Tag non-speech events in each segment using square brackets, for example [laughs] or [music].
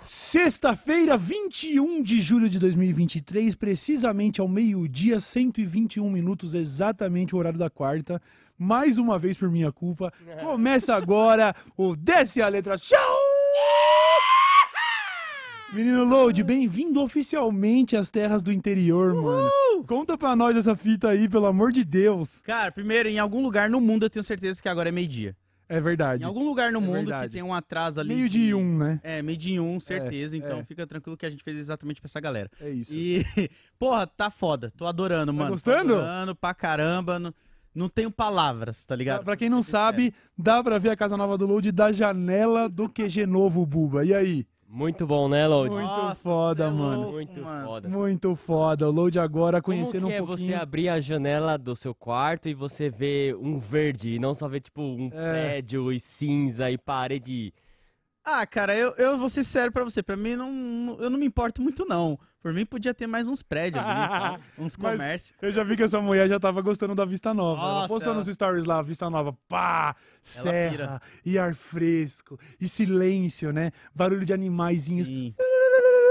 Sexta-feira, 21 de julho de 2023, precisamente ao meio-dia, 121 minutos, exatamente o horário da quarta. Mais uma vez por minha culpa. [laughs] Começa agora o Desce a Letra Show! Menino Load, bem-vindo oficialmente às terras do interior, mano. Conta pra nós essa fita aí, pelo amor de Deus. Cara, primeiro, em algum lugar no mundo eu tenho certeza que agora é meio-dia. É verdade. Em algum lugar no É mundo verdade. que tem um atraso ali. Meio de um, né? É, meio de um, certeza. então é. fica tranquilo que a gente fez exatamente pra essa galera. É isso. E, [laughs] porra, tá foda. Tô adorando, mano. gostando? Tô adorando pra caramba. Não, não tenho palavras, tá Pra, ligado? pra quem não sabe, dá pra ver a casa nova do Load da janela do QG novo, Buba. E aí? Muito bom, né, Load? Muito Nossa, foda, é mano. louco, Muito mano. foda. Muito foda. O Load agora Como conhecendo que é um pouquinho. você abrir a janela do seu quarto e você ver um verde e não só ver, tipo, um É. prédio e cinza e parede... Ah, cara, eu, eu vou ser sério pra você. Pra mim, não, eu não me importo muito, não. Por mim, podia ter mais uns prédios ali, [laughs] uns comércios. Eu já vi que essa mulher já tava gostando da Vista Nova. ela Nossa, postou ela- nos stories lá, Vista Nova. Pá! Serra pira. e ar fresco e silêncio, né? Barulho de animaizinhos. Sim. [laughs]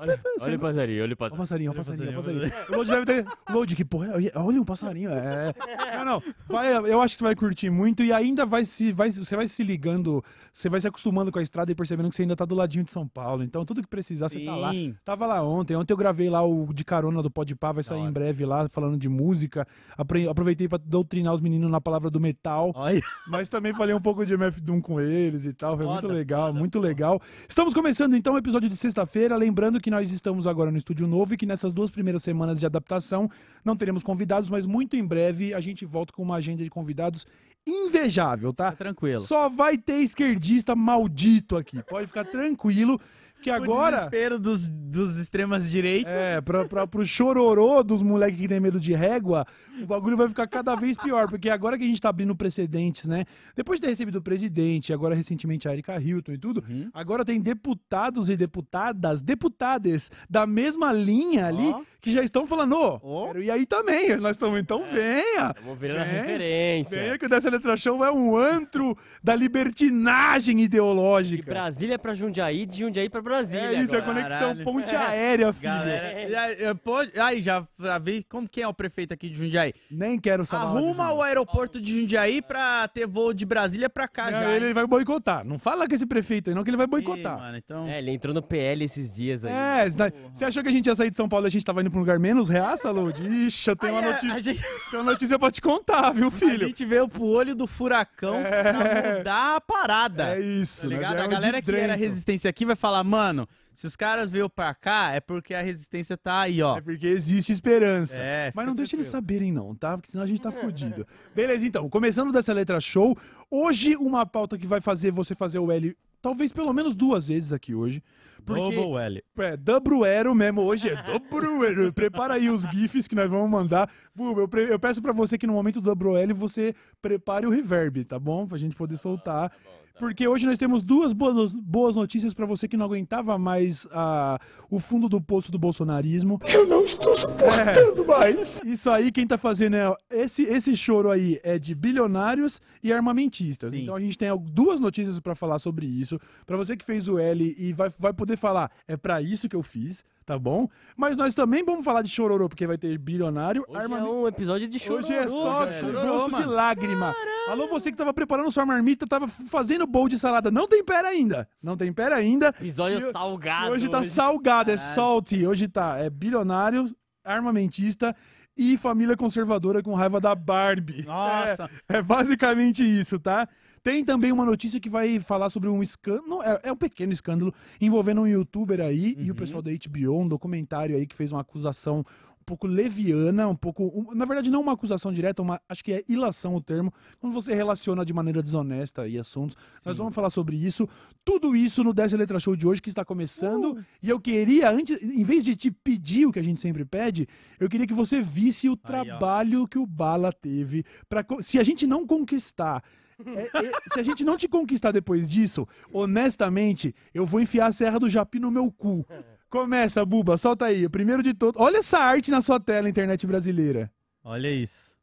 Olha, olha o passarinho, olha o passarinho. Olha o passarinho, ó o passarinho, passarinho. O Load deve ter. Load, que porra. Olha um passarinho. É. Não, não. Vai, eu acho que você vai curtir muito e ainda vai se. Vai, você vai se ligando, você vai se acostumando com a estrada e percebendo que você ainda tá do ladinho de São Paulo. Então, tudo que precisar, você tá lá. Tava lá ontem. Ontem eu gravei lá o de carona do Podpah, vai sair em breve lá, falando de música. Aproveitei pra doutrinar os meninos na palavra do metal. Olha. Mas também falei um pouco de MF Doom com eles e tal. Foi muito Foda, legal, foda, muito foda. legal. Estamos começando então o episódio de sexta-feira. Lembrando que nós estamos agora no estúdio novo e que nessas duas primeiras semanas de adaptação não teremos convidados, mas muito em breve a gente volta com uma agenda de convidados invejável, tá? Tá tranquilo. Só vai ter esquerdista maldito aqui. Pode ficar tranquilo que O agora. desespero dos, dos extremas direitos. É, pra, pra, pro chororô dos moleques que tem medo de régua, o bagulho vai ficar cada vez pior, porque agora que a gente tá abrindo precedentes, né? Depois de ter recebido o presidente, agora recentemente a Erika Hilton e tudo, Uhum. agora tem deputados e deputadas, deputades da mesma linha ali. Que já estão falando, ô, Ó. quero ir aí também, nós estamos, então venha! Vamos virando a referência. Venha que o Dessa Letra Show é um antro da libertinagem De ideológica. Brasília pra Jundiaí, de Jundiaí pra Brasília É isso, é agora. conexão Caralho. ponte aérea, filho. Galera, pode- aí já pra ver como que é o prefeito aqui de Jundiaí. Nem quero saber. Arruma o aeroporto de Jundiaí pra ter voo de Brasília pra cá Não, já. ele hein? vai boicotar. Não fala com esse prefeito aí, não, que ele vai boicotar. mano, então... É, ele entrou no PL esses dias aí. É, você você achou que a gente ia sair de São Paulo e a gente tava indo pra um lugar menos reaça, Load? Ixi, eu tenho uma Aí, a- notícia, A gente, tenho uma notícia pra te contar, viu, a filho? gente veio pro olho do furacão pra mudar a parada. É isso, Tá né? ligado? A Viemos de galera que era resistência aqui vai falar, mano, se os caras veio pra cá, é porque a resistência tá aí, ó. É porque existe esperança. É, Mas não deixa eles saberem, não, tá? Porque senão a gente tá [laughs] fudido. Beleza, então, começando dessa letra show, hoje uma pauta que vai fazer você fazer o L, talvez pelo menos duas vezes aqui hoje. Porque Double L. É, Dubruero mesmo, hoje é Dubruero. Prepara aí os GIFs que nós vamos mandar. Eu, eu peço pra você que no momento do Dubruel você prepare o reverb, tá bom? Pra gente poder soltar. Porque hoje nós temos duas boas, boas notícias pra você que não aguentava mais ah, o fundo do poço do bolsonarismo. Eu não estou suportando mais. Isso aí, quem tá fazendo é. Esse, esse choro aí é de bilionários e armamentistas. Sim. Então a gente tem duas notícias pra falar sobre isso. Pra você que fez o L e vai, vai poder falar, é pra isso que eu fiz, tá bom? Mas nós também vamos falar de chororô, porque vai ter bilionário, Hoje armamento. é um episódio de chororô, Hoje é só chororô, gosto de lágrima. Alô, você que tava preparando sua marmita, tava fazendo bowl de salada. Não tempera ainda. Não tempera ainda. Episódio E- salgado. E hoje tá salgado, é salty. Hoje tá é bilionário, armamentista e família conservadora com raiva da Barbie. Nossa. É, é basicamente isso, tá? Tem também uma notícia que vai falar sobre um escândalo, é, é um pequeno escândalo envolvendo um youtuber aí e o Uhum. pessoal da HBO, um documentário aí que fez uma acusação um pouco leviana, um pouco, um- na verdade não uma acusação direta, uma, acho que é ilação o termo, quando você relaciona de maneira desonesta aí assuntos. Nós Sim. vamos falar sobre isso, tudo isso no 10 Letra Show de hoje que está começando, Uh! e eu queria antes, em vez de te pedir o que a gente sempre pede, eu queria que você visse o Aí, ó. trabalho que o Bala teve para se a gente não conquistar É- é- se a gente não te conquistar depois disso, honestamente, eu vou enfiar a Serra do Japi no meu cu. Começa, Buba, solta aí. Primeiro de todos. Olha essa arte na sua tela, internet brasileira. Olha isso.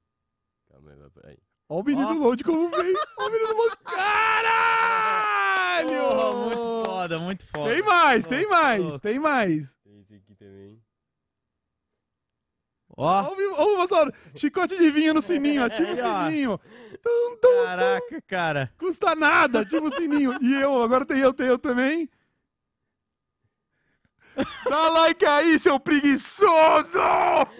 Calma aí, peraí. Olha o menino Ó. load como vem. Olha o menino load. [laughs] Caralho! Porra, muito foda, muito foda. Tem mais, Louco, tem mais, louco. tem mais. Tem esse aqui também. Ó, Olha o-. Chicote de vinho no sininho, ativa o ó. sininho. Tum, tum, caraca, cara. Custa nada, ativa o sininho. E eu, agora tem eu, tem eu também. Dá like aí, seu preguiçoso!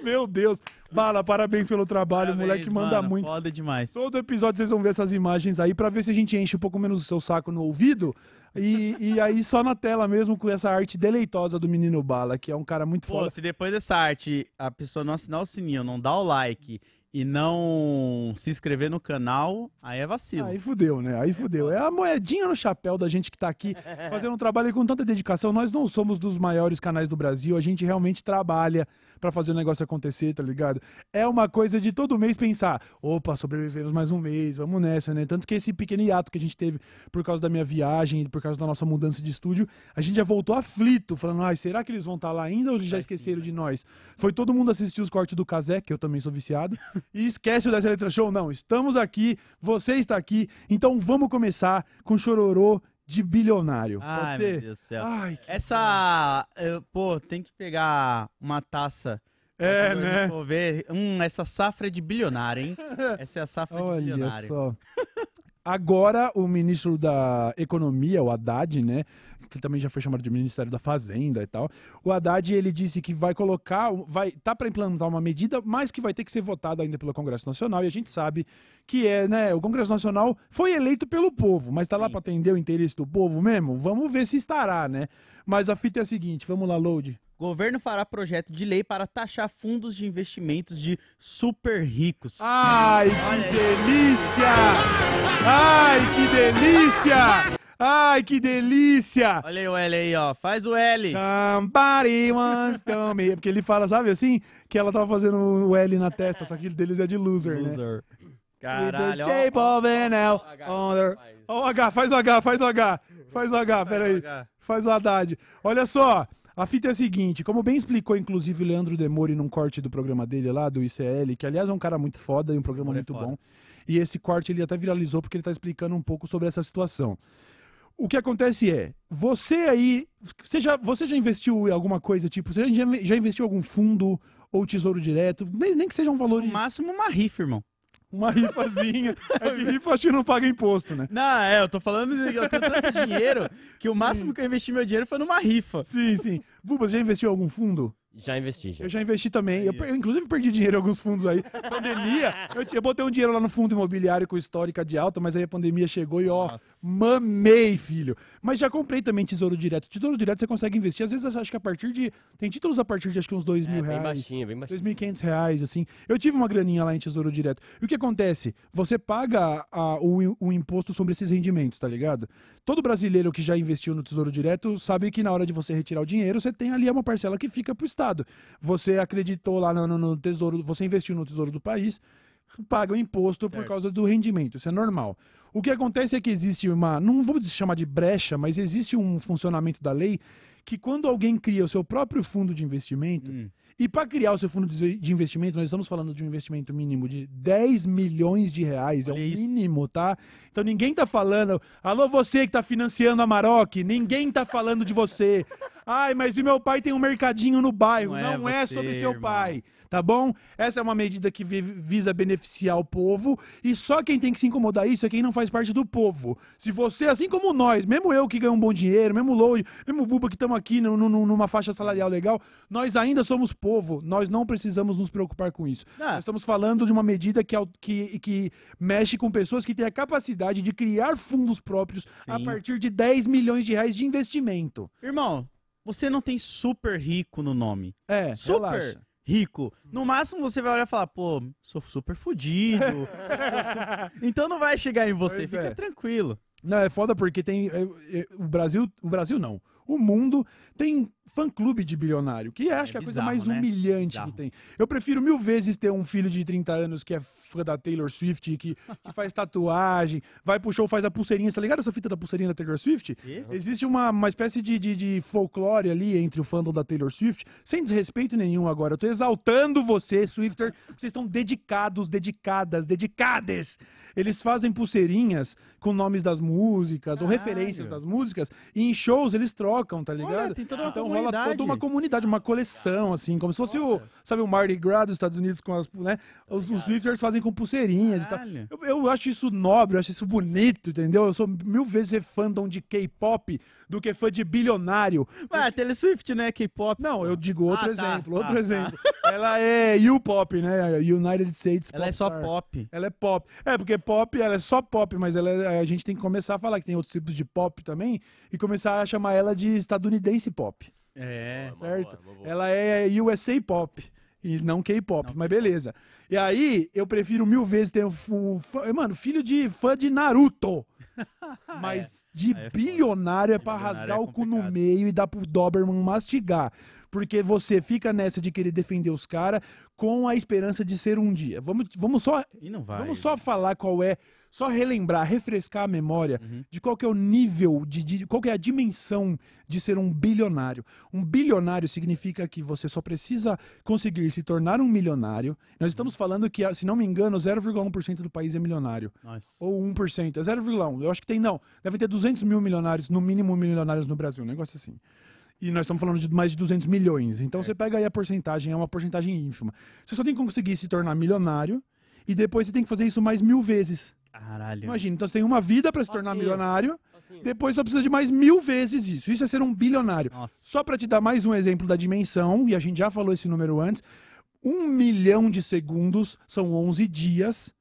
Meu Deus. Bala, parabéns pelo trabalho, o moleque Parabéns, manda mano, muito. Foda demais. Todo episódio vocês vão ver essas imagens aí pra ver se a gente enche um pouco menos o seu saco no ouvido. E, e aí só na tela mesmo com essa arte deleitosa do menino Bala, que é um cara muito Pô, foda. se depois dessa arte a pessoa não assinar o sininho, não dar o like e não se inscrever no canal, aí é vacilo. Aí fudeu, né? Aí fudeu. É a moedinha no chapéu da gente que tá aqui [laughs] fazendo um trabalho com tanta dedicação. Nós não somos dos maiores canais do Brasil, a gente realmente trabalha pra fazer o negócio acontecer, tá ligado? É uma coisa de todo mês pensar, opa, sobrevivemos mais um mês, vamos nessa, né? Tanto que esse pequeno hiato que a gente teve por causa da minha viagem, por causa da nossa mudança de estúdio, a gente já voltou aflito, falando, ai, será que eles vão estar lá ainda ou eles já esqueceram de nós? Foi todo mundo assistir os cortes do Kazé, que eu também sou viciado, e esquece o Dessa Eletro Show. Não, estamos aqui, você está aqui, então vamos começar com chororô de bilionário. Ai, Pode meu ser? Deus do céu. Ai, que... Essa. eu- pô, tem que pegar uma taça. É, Quando né? for ver. Hum, essa safra é de bilionário, hein? [laughs] Essa é a safra de Olha bilionário. só. Agora, o ministro da Economia, o Haddad, né? Que também já foi chamado de Ministério da Fazenda e tal. O Haddad, ele disse que vai colocar, vai tá para implantar uma medida, mas que vai ter que ser votada ainda pelo Congresso Nacional. E a gente sabe que é, né? O Congresso Nacional foi eleito pelo povo, mas tá lá para atender o interesse do povo mesmo? Vamos ver se estará, né? Mas a fita é a seguinte, vamos lá, Load. Governo fará projeto de lei para taxar fundos de investimentos de super ricos. Ai, Olha que delícia! Ai, que delícia! Ai, que delícia! Olha aí o L aí, ó. Faz o L. Somebody wants to me. Porque ele fala, sabe assim? Que ela tava fazendo o L na testa, só que deles é de loser, né? Loser. With the Caralho. ó, shape ó, of an L the- Ó o H, faz o H, faz o H. Faz o H, peraí. ó. Faz o Haddad. Olha só, a fita é a seguinte, como bem explicou, inclusive, o Leandro Demori num corte do programa dele lá, do ICL, que aliás é um cara muito foda e um programa é muito foda. bom. E esse corte ele até viralizou porque ele tá explicando um pouco sobre essa situação. O que acontece é, você aí, você já, você já investiu em alguma coisa, tipo, você já, já investiu em algum fundo ou tesouro direto, nem, nem que seja um valor, No máximo uma rifa, irmão. Uma rifazinha. é que [laughs] rifa acho que não paga imposto, né? Não, é, eu tô falando de eu tenho tanto dinheiro que o [laughs] máximo que eu investi meu dinheiro foi numa rifa. Sim, sim. Buba, você já investiu em algum fundo? Já investi, já. Eu já investi também. Eu, eu, inclusive, perdi dinheiro em alguns fundos aí. Pandemia, [laughs] eu, eu botei um dinheiro lá no fundo imobiliário com histórica de alta, mas aí a pandemia chegou e, ó, Nossa. mamei, filho. Mas já comprei também tesouro direto. Tesouro direto você consegue investir. Às vezes, acho que a partir de. Tem títulos a partir de acho que uns dois É, mil bem reais. baixinho, bem baixinho. 2.500 reais, assim. Eu tive uma graninha lá em Tesouro Direto. E o que acontece? Você paga a- o, o imposto sobre esses rendimentos, tá ligado? Todo brasileiro que já investiu no Tesouro Direto sabe que na hora de você retirar o dinheiro, você tem ali uma parcela que fica pro Estado. Você acreditou lá no, no- no Tesouro, você investiu no Tesouro do país, paga o imposto por Certo. causa do rendimento. Isso é normal. O que acontece é que existe uma, não vou chamar de brecha, mas existe um funcionamento da lei que quando alguém cria o seu próprio fundo de investimento, Hum. e para criar o seu fundo de investimento, nós estamos falando de um investimento mínimo de 10 milhões de reais. é o Olha isso. mínimo, tá? Então ninguém tá falando. Alô, você que tá financiando a Maroc, ninguém tá falando de você. Ai, mas o meu pai tem um mercadinho no bairro. Não Não, é é, sobre seu irmão. pai. Tá bom? Essa é uma medida que vi- visa beneficiar o povo e só quem tem que se incomodar isso é quem não faz parte do povo. Se você, assim como nós, mesmo eu que ganho um bom dinheiro, mesmo o Load, mesmo o Buba que estamos aqui no- no- numa faixa salarial legal, nós ainda somos povo. Nós não precisamos nos preocupar com isso. Ah. Nós estamos falando de uma medida que, que, que mexe com pessoas que têm a capacidade de criar fundos próprios a Sim. partir de 10 milhões de reais de investimento. Irmão, você não tem super rico no nome. É, Super relaxa. rico. No máximo você vai olhar e falar, pô, sou super fudido. sou [laughs] Então não vai chegar em você, Pois fica é. tranquilo. Não, é foda porque tem. é, é, o Brasil. O Brasil não. O mundo tem fã-clube de bilionário, que acho É que é a coisa mais né? humilhante Bizarro. que tem. Eu prefiro mil vezes ter um filho de 30 anos que é fã da Taylor Swift, que, que faz [laughs] tatuagem, vai pro show, faz a pulseirinha. Tá ligado essa fita da pulseirinha da Taylor Swift? Quê? Existe uma, uma espécie de, de, de folclore ali entre o fandom da Taylor Swift, sem desrespeito nenhum agora. Eu tô exaltando você, Swifter. Vocês estão dedicados, dedicadas, dedicades. Eles fazem pulseirinhas com nomes das músicas ou Caralho. referências das músicas e em shows eles trocam, tá ligado? Tem toda uma então rola comunidade. toda uma comunidade, uma coleção, assim, como se fosse o, sabe, o Mardi Gras dos Estados Unidos com as, né? Os, os Swifters fazem com pulseirinhas e tal. Caralho. Eu, eu acho isso nobre, eu acho isso bonito, entendeu? Eu sou mil vezes fandom de K-pop do que fã de bilionário. Ué, Taylor Swift, né? K-pop. Não, eu digo outro Ah, tá, exemplo, tá, outro tá. exemplo. Ela é U-pop, né? United States Ela é só Star. pop. Ela é pop. É, porque pop, ela é só pop, mas ela é- a gente tem que começar a falar que tem outros tipos de pop também e começar a chamar ela de estadunidense pop, É. Certo? boa, boa. Ela é USA pop e não K-pop, mas beleza. E aí, eu prefiro mil vezes ter um, um fã- mano, filho de fã de Naruto. [laughs] Mas de Aí é bilionário é pra Bilionário rasgar é o cu no meio e dar pro Doberman mastigar. Porque você fica nessa de querer defender os caras com a esperança de ser um dia. Vamos, vamos só E. Vamos só falar qual é, só relembrar, refrescar a memória Uhum. de qual que é o nível, de, de- qual que é a dimensão de ser um bilionário. Um bilionário significa que você só precisa conseguir se tornar um milionário. Nós estamos falando que, se não me engano, 0,1% do país é milionário. Nossa. Ou 1%, é 0,1. Eu acho que tem, não. Devem ter 200 mil milionários, no mínimo milionários no Brasil, um negócio assim. E nós estamos falando de mais de 200 milhões. Então você pega aí a porcentagem, é uma porcentagem ínfima. Você só tem que conseguir se tornar milionário e depois você tem que fazer isso mais mil vezes. Caralho. Imagina, então você tem uma vida para se tornar Facinho. milionário, depois só precisa de mais mil vezes isso. Isso é ser um bilionário. Nossa. Só para te dar mais um exemplo da dimensão, e a gente já falou esse número antes, um milhão de segundos são 11 dias,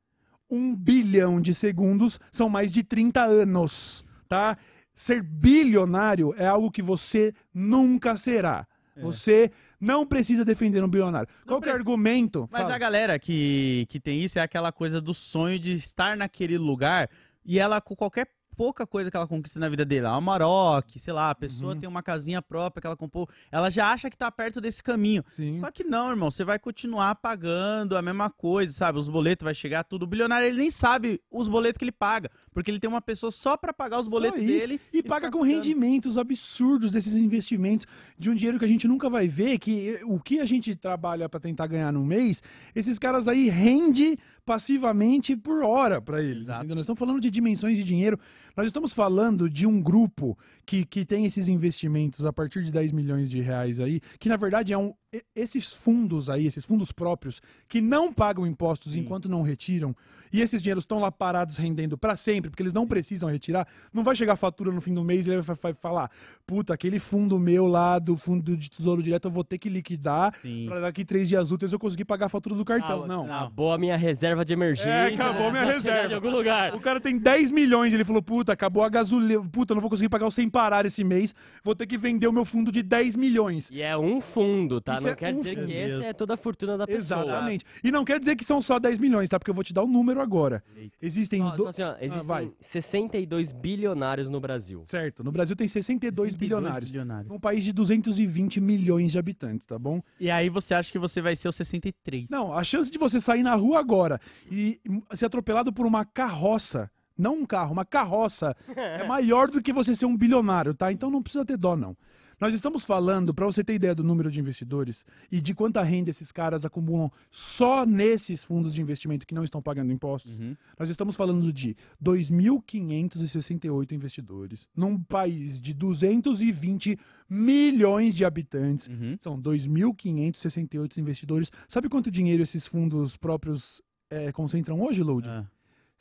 um bilhão de segundos são mais de 30 anos, tá? Ser bilionário é algo que você nunca será. Você não precisa defender um bilionário. Qual que é o argumento? Mas Fala. a galera que, que tem isso é aquela coisa do sonho de estar naquele lugar e ela, com qualquer pouca coisa que ela conquista na vida dele, a Maroc, sei lá, a pessoa Uhum. tem uma casinha própria que ela comprou, ela já acha que tá perto desse caminho. Sim. Só que não, irmão, você vai continuar pagando a mesma coisa, sabe? Os boletos vai chegar tudo. O bilionário, ele nem sabe os boletos que ele paga, porque ele tem uma pessoa só pra pagar os boletos dele. E paga com pagando. rendimentos absurdos desses investimentos de um dinheiro que a gente nunca vai ver, que o que a gente trabalha para tentar ganhar no mês, esses caras aí rende passivamente por hora para eles. Nós estamos falando de dimensões de dinheiro. Nós estamos falando de um grupo que, que tem esses investimentos a partir de 10 milhões de reais aí, que na verdade é um. Esses fundos aí, esses fundos próprios, que não pagam impostos Sim. enquanto não retiram, e esses dinheiros estão lá parados rendendo para sempre, porque eles não precisam retirar, não vai chegar a fatura no fim do mês e ele vai, vai falar: puta, aquele fundo meu lá do fundo de tesouro direto eu vou ter que liquidar para daqui três dias úteis eu conseguir pagar a fatura do cartão. Ah, não. Acabou a minha reserva de emergência. É, acabou né? minha [laughs] reserva. De algum lugar. O cara tem 10 milhões, ele falou, puta, acabou a gasolina, puta, não vou conseguir pagar o sem parar esse mês, vou ter que vender o meu fundo de 10 milhões. E é um fundo, tá? Isso não é quer um dizer fundo. que esse é toda a fortuna da pessoa. Exatamente. E não quer dizer que são só 10 milhões, tá? Porque eu vou te dar o número agora. Existem... Só, do- só assim, ó, existem vai. 62 bilionários no Brasil. Certo, no Brasil tem 62, 62 bilionários. bilionários. Num país de 220 milhões de habitantes, tá bom? E aí você acha que você vai ser o 63. Não, a chance de você sair na rua agora e ser atropelado por uma carroça, não um carro, uma carroça, [laughs] é maior do que você ser um bilionário, tá? Então não precisa ter dó, não. Nós estamos falando, para você ter ideia do número de investidores e de quanta renda esses caras acumulam só nesses fundos de investimento que não estão pagando impostos, Uhum. nós estamos falando de 2.568 investidores num país de 220 milhões de habitantes. Uhum. São 2.568 investidores. Sabe quanto dinheiro esses fundos próprios eh, concentram hoje, Load? Ah.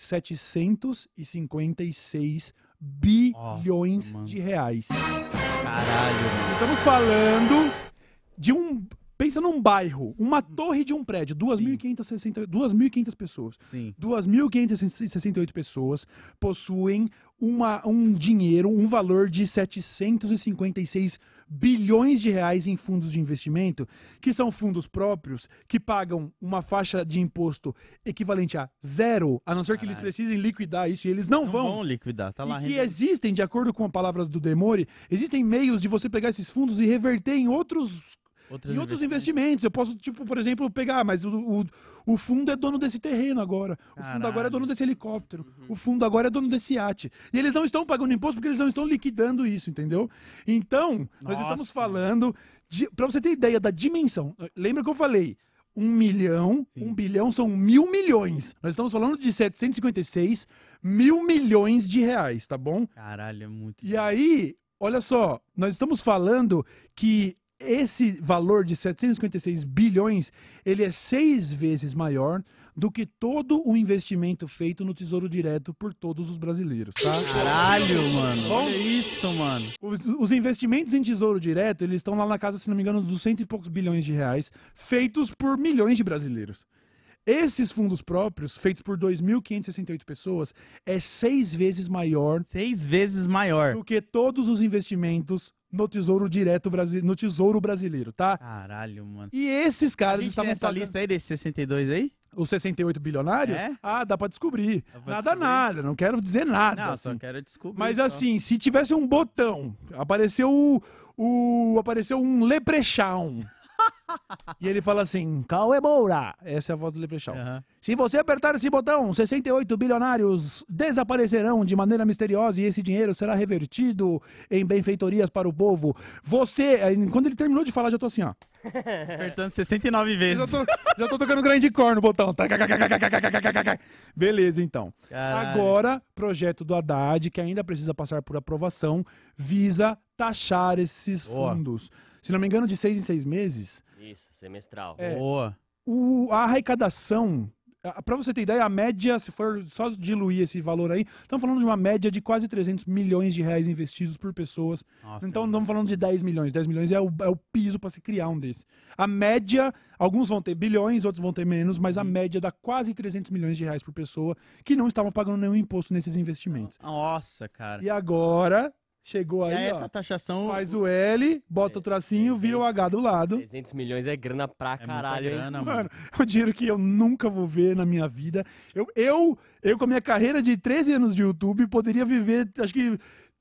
756 bilhões mano. de reais. Caralho, mano. Estamos falando de um. Pensa num bairro, uma torre de um prédio, 2.560 2.500 pessoas. Sim. 2.568 pessoas possuem uma, um dinheiro, um valor de 756 bilhões de reais em fundos de investimento, que são fundos próprios, que pagam uma faixa de imposto equivalente a zero, a não ser que eles precisem liquidar isso, e eles não, Não vão. vão liquidar, tá lá. e que existem, de acordo com as palavras do Demore, existem meios de você pegar esses fundos e reverter em outros Outros em outros investimentos. Eu posso, tipo, por exemplo, pegar, mas o, o, o fundo é dono desse terreno agora. O fundo agora é Caralho. dono desse helicóptero. O fundo agora é dono desse iate. E eles não estão pagando imposto porque eles não estão liquidando isso, entendeu? Então, nós Nossa. estamos falando de. Pra você ter ideia da dimensão. Lembra que eu falei? Um milhão, Sim. um bilhão são mil milhões. Nós estamos falando de 756 mil milhões de reais, tá bom? Caralho, é muito. E aí, olha só, nós estamos falando que esse valor de 756 bilhões, ele é seis vezes maior do que todo o investimento feito no Tesouro Direto por todos os brasileiros, tá? Caralho, mano. Bom. Olha isso, mano. Os, os investimentos em Tesouro Direto, eles estão lá na casa, se não me engano, dos cento e poucos bilhões de reais, feitos por milhões de brasileiros. Esses fundos próprios, feitos por 2.568 pessoas, é seis vezes maior Seis vezes maior. do que todos os investimentos no Tesouro Direto Brasi no Tesouro Brasileiro, tá? Caralho, mano. E esses A caras gente tem estavam essa pagando lista aí desses 62 aí? os 68 bilionários? É? Ah, dá pra descobrir. Nada, descobrir? nada, não quero dizer nada. Não, assim. só quero descobrir. Mas só. assim, se tivesse um botão, apareceu o, o- apareceu um leprechaun. E ele fala assim: Cauê Moura. Essa é a voz do leprechaun. Aham. Se você apertar esse botão, 68 bilionários desaparecerão de maneira misteriosa e esse dinheiro será revertido em benfeitorias para o povo. Você, quando ele terminou de falar, já tô assim, ó. [laughs] Apertando 69 Já vezes. tô, já tô tocando grande cor no botão. Beleza, então. Caralho. Agora, projeto do Haddad, que ainda precisa passar por aprovação, visa taxar esses fundos. Se não me engano, de seis em seis meses, Isso, semestral. É. Boa. o, a arrecadação. Para você ter ideia, a média, se for só diluir esse valor aí, estamos falando de uma média de quase 300 milhões de reais investidos por pessoas. Nossa, então, não mano. estamos falando de 10 milhões. 10 milhões é o, é o piso para se criar um desse. A média, alguns vão ter bilhões, outros vão ter menos, mas Uhum. a média dá quase 300 milhões de reais por pessoa que não estavam pagando nenhum imposto nesses investimentos. Nossa, cara. E agora, chegou E aí, aí, ó, essa taxação. faz o L, bota o tracinho, vira o H do lado. 300 milhões é grana pra muita caralho, hein? grana, Mano, é um [laughs] dinheiro que eu nunca vou ver na minha vida. Eu, eu, eu com a minha carreira de 13 anos de YouTube, poderia viver, acho que,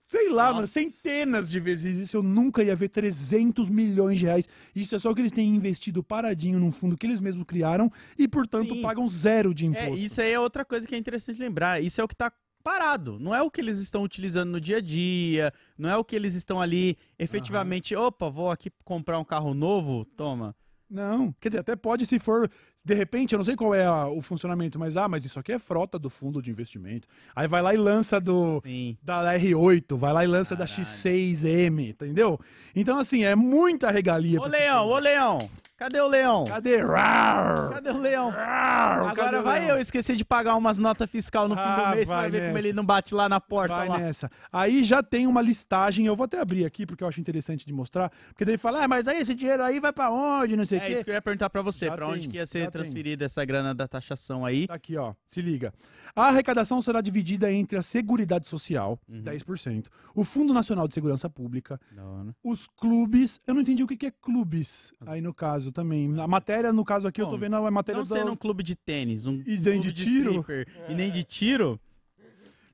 sei lá, mano, Nossa. centenas de vezes isso. Eu nunca ia ver 300 milhões de reais. Isso é só que eles têm investido paradinho num fundo que eles mesmos criaram e, portanto, Sim. pagam zero de É, imposto. isso aí é outra coisa que é interessante lembrar. Isso é o que tá parado. Não é o que eles estão utilizando no dia a dia. Não é o que eles estão ali efetivamente. Opa, vou aqui comprar um carro novo. Toma. Não, quer dizer, até pode se for, de repente, eu não sei qual é a- o funcionamento, mas ah, mas isso aqui é frota do fundo de investimento. Aí vai lá e lança do Sim. da R8, vai lá e lança da Caralho. X6M, entendeu? Então assim, é muita regalia. Ô leão, ô leão. Cadê o leão? Cadê? Cadê o leão? Cadê Agora o vai leão? eu esquecer de pagar umas notas fiscal no fim Ah, do mês pra vai ver como nessa. ele não bate lá na porta Vai lá. nessa. Aí já tem uma listagem, eu vou até abrir aqui porque eu acho interessante de mostrar, porque daí fala, ah, mas aí esse dinheiro aí vai pra onde, não sei o É quê. isso que eu ia perguntar pra você, pra onde que ia ser transferida essa grana da taxação aí? Tá aqui, ó. Se liga. A arrecadação será dividida entre a Seguridade Social, Uhum. 10%, o Fundo Nacional de Segurança Pública, Não, né? os clubes. Eu não entendi o que que é clubes aí no caso também. Na matéria, no caso aqui, eu tô vendo a matéria Não do... sendo um clube de tênis, um E nem clube de tiro? stripper, e nem de tiro,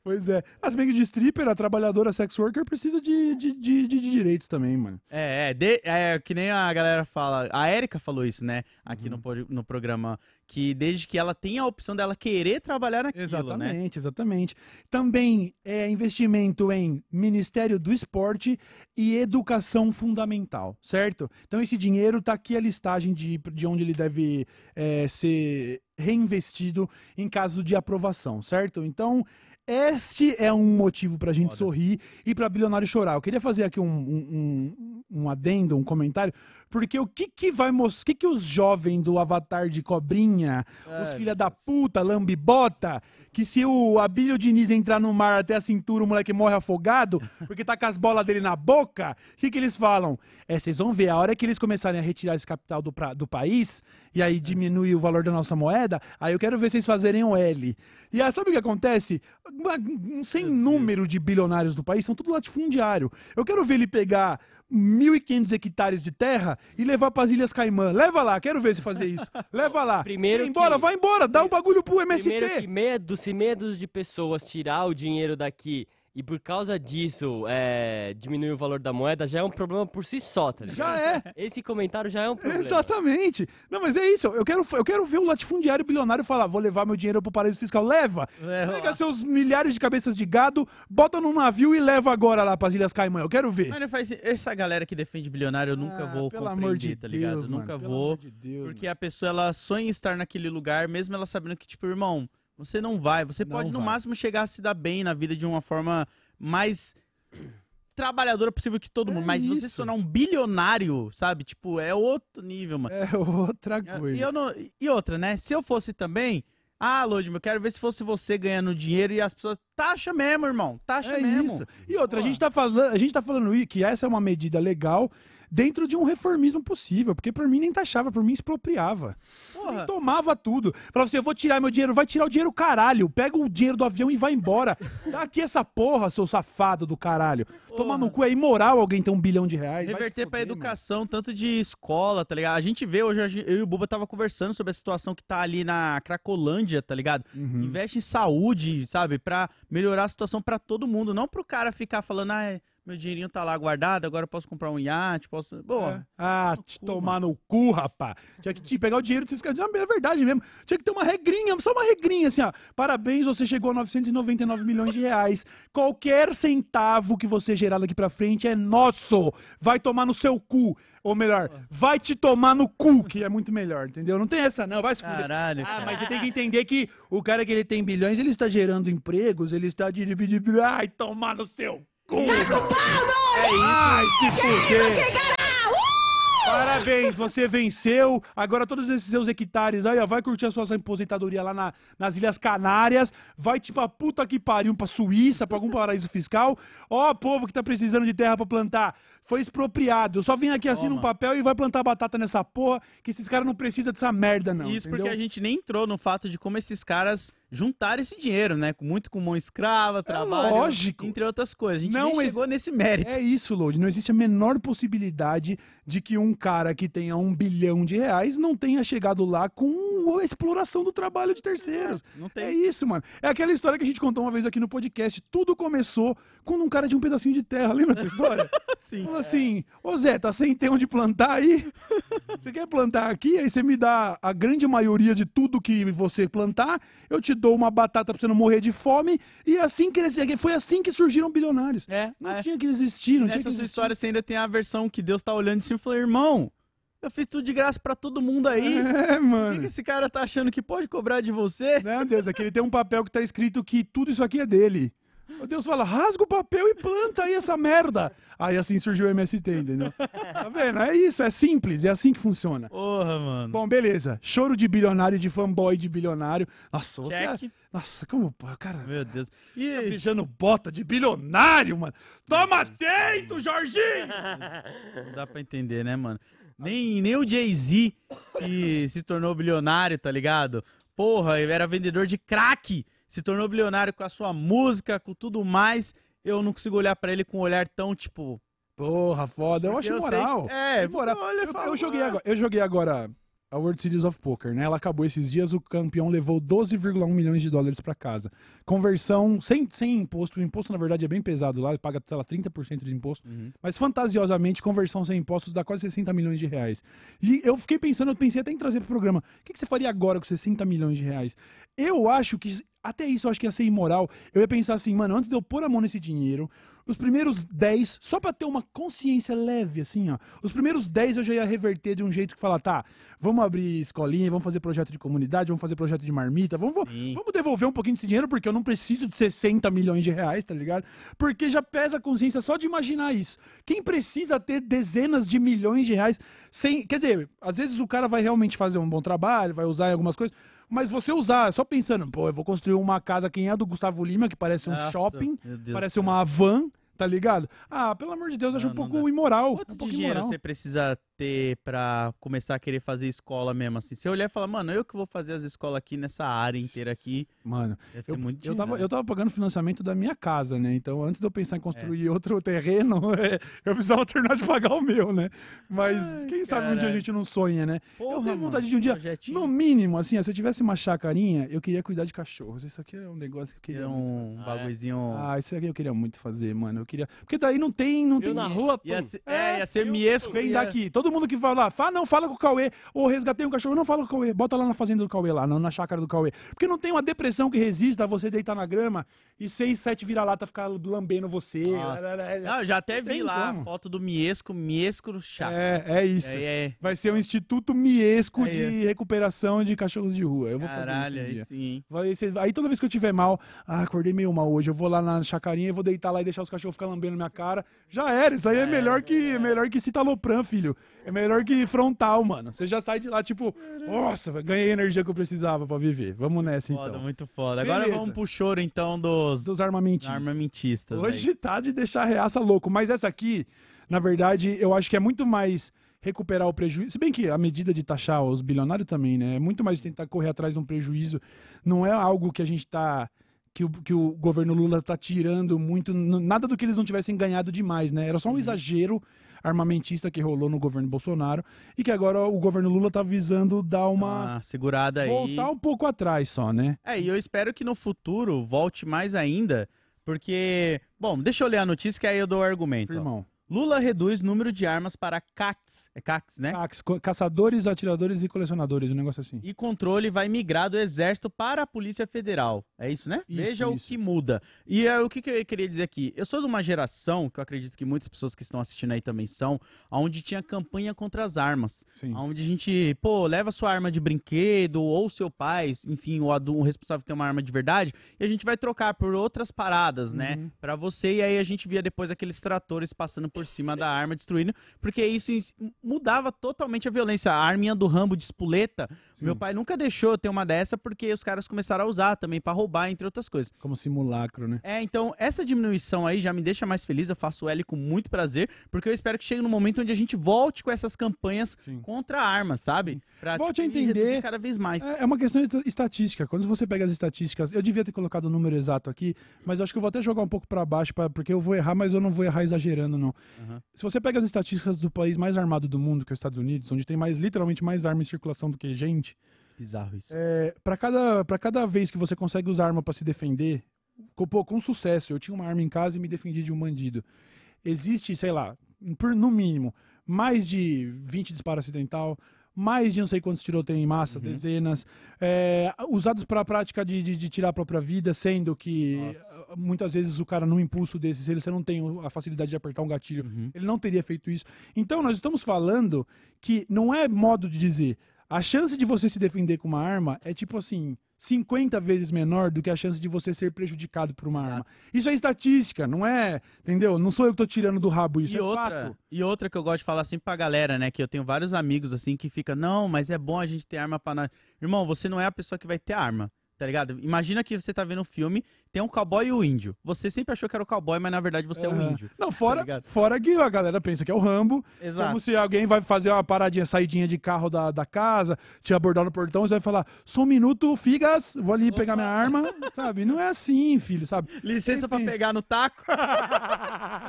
Pois é. As bem que de stripper, a trabalhadora sex worker precisa de, de, de, de- direitos também, mano. É, é, de- é, que nem a galera fala. A Érica falou isso, né? Aqui Uhum. no, no programa. Que desde que ela tem a opção dela querer trabalhar naquilo, né? Exatamente, exatamente. Também é investimento em Ministério do Esporte e Educação Fundamental, certo? Então esse dinheiro tá aqui a listagem de, de onde ele deve é, ser reinvestido em caso de aprovação, certo? Então este é um motivo pra gente Foda. sorrir e pra bilionário chorar. Eu queria fazer aqui um, um, um, um adendo, um comentário, porque o que que vai mostrar, o que que os jovens do avatar de cobrinha, os Ai, filha meu da Deus. puta, lambibota, que se o Abílio Diniz entrar no mar até a cintura, o moleque morre afogado, porque tá com as bolas dele na boca, o que que eles falam? É, vocês vão ver, a hora que eles começarem a retirar esse capital do, pra- do país, e aí diminui o valor da nossa moeda, aí eu quero ver vocês fazerem o L. E aí, sabe o que acontece? um sem número de bilionários do país, são tudo latifundiário. Eu quero ver ele pegar 1.500 hectares de terra e levar para as Ilhas Caimã. Leva lá, quero ver você fazer isso. Leva lá. Primeiro vai embora, que- vai embora, dá o bagulho pro MST. Primeiro que medo, se medos de pessoas tirar o dinheiro daqui e por causa disso é, diminuir o valor da moeda, já é um problema por si só, tá ligado? Já é. Esse comentário já é um problema. Exatamente. Não, mas é isso. Eu quero, eu quero ver o latifundiário bilionário falar: vou levar meu dinheiro pro paraíso fiscal. Leva. É, Pega seus milhares de cabeças de gado, bota num navio e leva agora lá pras Ilhas Caimã. Eu quero ver. Mas não faz essa galera que defende bilionário eu nunca Ah, vou pelo compreender, amor de tá ligado? Deus, mano, nunca pelo vou, amor de Deus, porque a pessoa ela sonha em estar naquele lugar, mesmo ela sabendo que tipo, irmão, você não vai, você Não pode no vai. máximo chegar a se dar bem na vida de uma forma mais trabalhadora possível que todo É mundo, mas você se isso. tornar um bilionário, sabe? Tipo, é outro nível, mano. É outra E coisa. eu não- e outra, né? Se eu fosse também, ah, Lodimo, eu quero ver se fosse você ganhando dinheiro e as pessoas taxa mesmo, irmão, taxa É mesmo. isso. E outra, a Pô. gente, tá falando, a gente tá falando que essa é uma medida legal dentro de um reformismo possível, porque por mim nem taxava, por mim expropriava. Porra. Tomava tudo. Falava assim, eu vou tirar meu dinheiro, vai tirar o dinheiro caralho, pega o dinheiro do avião e vai embora. [laughs] Dá aqui essa porra, seu safado do caralho. Tomar no cu, é imoral alguém ter um bilhão de reais. Reverter pra educação, tanto de escola, tá ligado? A gente vê hoje, eu e o Buba tava conversando sobre a situação que tá ali na Cracolândia, tá ligado? Uhum. Investe em saúde, sabe? Pra melhorar a situação pra todo mundo, não pro cara ficar falando, ah, é, meu dinheirinho tá lá guardado, agora eu posso comprar um iate, posso... Boa. É. Ah, no te cu, tomar no cu, rapaz. Tinha que te pegar o dinheiro desses caras. Não, É verdade mesmo. Tinha que ter uma regrinha, só uma regrinha assim, ó. Parabéns, você chegou a 999 milhões de reais. Qualquer centavo que você gerar daqui pra frente é nosso. Vai tomar no seu cu. Ou melhor, vai te tomar no cu, que é muito melhor, entendeu? Não tem essa, não. Vai se fuder. Caralho. Ah, mas você tem que entender que o cara que ele tem bilhões, ele está gerando empregos, ele está de- Ai, tomar no seu cu! É isso! Ai, se fuder! Parabéns, você venceu. Agora todos esses seus hectares aí, ó, vai curtir a sua aposentadoria lá na- nas Ilhas Canárias, vai tipo a puta que pariu pra Suíça, pra algum paraíso fiscal. Ó, povo que tá precisando de terra pra plantar, foi expropriado. Eu só vim aqui assim num papel e vai plantar batata nessa porra, que esses caras não precisam dessa merda não, Isso entendeu? porque a gente nem entrou no fato de como esses caras juntaram esse dinheiro, né? Com- Muito com mão escrava, trabalho, É lógico. entre outras coisas. A gente Não ex- chegou nesse mérito. É isso, Lodi. Não existe a menor possibilidade de que um cara que tenha um bilhão de reais não tenha chegado lá com a exploração do trabalho de terceiros. Não É tem. isso, mano. É aquela história que a gente contou uma vez aqui no podcast. Tudo começou quando um cara tinha um pedacinho de terra. Lembra dessa história? [laughs] Sim. Falou assim: Ô Zé, tá sem ter onde plantar aí? Você quer plantar aqui? Aí você me dá a grande maioria de tudo que você plantar. Eu te dou uma batata pra você não morrer de fome. E assim crescer. Foi assim que surgiram bilionários. É, Não é. tinha que existir, não tinha Nessa que sua história você ainda tem a versão que Deus tá olhando cima e falou, irmão, eu fiz tudo de graça pra todo mundo aí. [laughs] É, O que, mano. que esse cara tá achando que pode cobrar de você? Não, Deus, aqui ele tem um papel que tá escrito que tudo isso aqui é dele. [laughs] Deus fala, rasga o papel e planta aí essa merda. Aí assim surgiu o MST, entendeu? Tá vendo? É isso, é simples, é assim que funciona. Porra, mano. Bom, beleza. Choro de bilionário, de fanboy de bilionário. Nossa, você. é- Check. Nossa, como. Cara, Meu Deus. tá E beijando bota de bilionário, mano. Toma atento, Jorginho! não dá pra entender, né, mano? Nem, nem o Jay-Z, que se tornou bilionário, tá ligado? Porra, ele era vendedor de crack, se tornou bilionário com a sua música, com tudo mais. Eu não consigo olhar pra ele com um olhar tão, tipo... Porra, foda. Eu acho moral. que- é, moral. olha Eu, eu joguei agora, eu joguei agora a World Series of Poker, né? Ela acabou esses dias, o campeão levou 12,1 milhões de dólares pra casa. Conversão sem, sem imposto. O imposto, na verdade, é bem pesado lá, ele paga, sei lá, 30% de imposto. Uhum. Mas fantasiosamente, conversão sem impostos dá quase 60 milhões de reais. E eu fiquei pensando, eu pensei até em trazer pro programa. O que, que você faria agora com 60 milhões de reais? Eu acho que. Até isso eu acho que ia ser imoral. Eu ia pensar assim, mano, antes de eu pôr a mão nesse dinheiro, os primeiros 10, só pra ter uma consciência leve, assim, ó. Os primeiros 10 eu já ia reverter de um jeito que falar, tá, vamos abrir escolinha, vamos fazer projeto de comunidade, vamos fazer projeto de marmita, vamos, vamos, Sim. vamos devolver um pouquinho desse dinheiro, porque eu não preciso de 60 milhões de reais, tá ligado? Porque já pesa a consciência só de imaginar isso. Quem precisa ter dezenas de milhões de reais sem. Quer dizer, às vezes o cara vai realmente fazer um bom trabalho, vai usar em algumas coisas. Mas você usar, só pensando, pô, eu vou construir uma casa, quem é do Gustavo Lima, que parece um Nossa, shopping, parece uma van, tá ligado? Ah, pelo amor de Deus, eu acho Não, um não pouco dá. imoral. Quanto um de pouco dinheiro imoral. você precisa ter pra começar a querer fazer escola mesmo, assim? Você olhar e falar, mano, eu que vou fazer as escolas aqui nessa área inteira aqui. Mano, Deve ser eu, muito eu, tava, eu tava pagando financiamento da minha casa, né? Então, antes de eu pensar em construir outro terreno, [laughs] é, eu precisava terminar de pagar o meu, né? Mas Ai, quem sabe um dia a gente não sonha, né? eu Porra, tenho mano, vontade de um dia, projetinho. no mínimo, assim, ó, se eu tivesse uma chacarinha, eu queria cuidar de cachorros. Isso aqui é um negócio que eu queria um Ah, é? bagulhozinho... Ah, isso aqui eu queria muito fazer, mano. Eu queria. Porque daí não tem. Não Viu tem... na rua, pô. Ia ser, É, é, ia ser miesco. Vem ia- daqui. Todo mundo que fala, fala, não, fala com o Cauê. Ou resgatei um cachorro, não fala com o Cauê. Bota lá na fazenda do Cauê, lá, na, chácara do Cauê. Porque não tem uma depressão que resista a você deitar na grama e seis, sete vira-lata ficar lambendo você. Não, já até vi lá como. a foto do miesco, miesco no chá. É, é isso. É, é. Vai ser um instituto miesco Aí, de recuperação de cachorros de rua. Eu vou Caralho, fazer isso um aí sim. hein? Vai ser- Aí toda vez que eu tiver mal, ah, acordei meio mal hoje, eu vou lá na chacarinha e vou deitar lá e deixar os cachorros ficar lambendo minha cara. Já era, isso aí é, É, melhor que é melhor que citalopram, filho. É melhor que frontal, mano. Você já sai de lá tipo, nossa, ganhei a energia que eu precisava pra viver. Vamos nessa Foda, então. muito foda. Agora Beleza. vamos pro choro, então, dos, Dos armamentistas. armamentistas. Hoje tá de deixar a reaça louco, mas essa aqui, na verdade, eu acho que é muito mais recuperar o prejuízo. Se bem que a medida de taxar os bilionários também, né? É muito mais tentar correr atrás de um prejuízo. Não é algo que a gente tá. Que o, que o governo Lula tá tirando muito. Nada do que eles não tivessem ganhado demais, né? Era só um exagero armamentista que rolou no governo Bolsonaro e que agora o governo Lula tá visando dar uma. Uma segurada aí. voltar um pouco atrás só, né? É, e eu espero que no futuro volte mais ainda, porque... Bom, deixa eu ler a notícia que aí eu dou o arguento. ó. Irmão. Lula reduz número de armas para CACs, é CACs, né? Cax, co- Caçadores, atiradores e colecionadores, um negócio assim. E controle vai migrar do Exército para a Polícia Federal. É isso, né? Isso, Veja o isso. que muda. E é, o que, que eu queria dizer aqui? Eu sou de uma geração, que eu acredito que muitas pessoas que estão assistindo aí também são, onde tinha campanha contra as armas. Sim. Onde a gente, pô, leva sua arma de brinquedo, ou seu pai, enfim, o, o responsável que tem uma arma de verdade, e a gente vai trocar por outras paradas, né? Uhum. Pra você, e aí a gente via depois aqueles tratores passando por cima da arma, destruindo, porque isso mudava totalmente a violência. A arminha do Rambo de espoleta, Sim. meu pai nunca deixou eu ter uma dessa, porque os caras começaram a usar também pra roubar, entre outras coisas. Como simulacro, né? É, então, essa diminuição aí já me deixa mais feliz, eu faço o L com muito prazer, porque eu espero que chegue no momento onde a gente volte com essas campanhas Sim. contra armas, sabe? Pra Volte a ir entender- cada vez mais. É é uma questão de estatística. Quando você pega as estatísticas, eu devia ter colocado o número exato aqui, mas eu acho que eu vou até jogar um pouco pra baixo, pra- porque eu vou errar, mas eu não vou errar exagerando, não. Aham. Se você pega as estatísticas do país mais armado do mundo, que é os Estados Unidos, onde tem mais literalmente mais arma em circulação do que gente, Bizarro isso. é, para cada para cada vez que você consegue usar arma pra se defender, com, pô, com sucesso. Eu tinha uma arma em casa e me defendi de um bandido. Existe, sei lá, por, no mínimo, mais de 20 disparos acidental, mais de não sei quantos tiroteios em massa, dezenas, é, usados para a prática de, de, de tirar a própria vida, sendo que Nossa. ah, muitas vezes o cara num impulso desse, se ele- você não tem a facilidade de apertar um gatilho, Uhum. ele não teria feito isso. Então nós estamos falando que não é modo de dizer. A chance de você se defender com uma arma é tipo assim, 50 vezes menor do que a chance de você ser prejudicado por uma Exato. arma. Isso é estatística, não é, entendeu? Não sou eu que tô tirando do rabo isso, e é outra, fato. e outra que eu gosto de falar sempre pra galera, né? Que eu tenho vários amigos assim que fica, não, mas é bom a gente ter arma pra nós. Irmão, você não é a pessoa que vai ter arma, tá ligado? Imagina que você tá vendo um filme, tem um cowboy e o índio. Você sempre achou que era o cowboy, mas na verdade você é o Aham. índio. Não, fora, ligado? fora que a galera pensa que é o Rambo, Exato. como se alguém vai fazer uma paradinha, saidinha de carro da, da casa, te abordar no portão, você vai falar, só um minuto, figas, vou ali pegar minha arma, sabe? Não é assim, filho, sabe? Licença pra Enfim. pegar no taco. [laughs]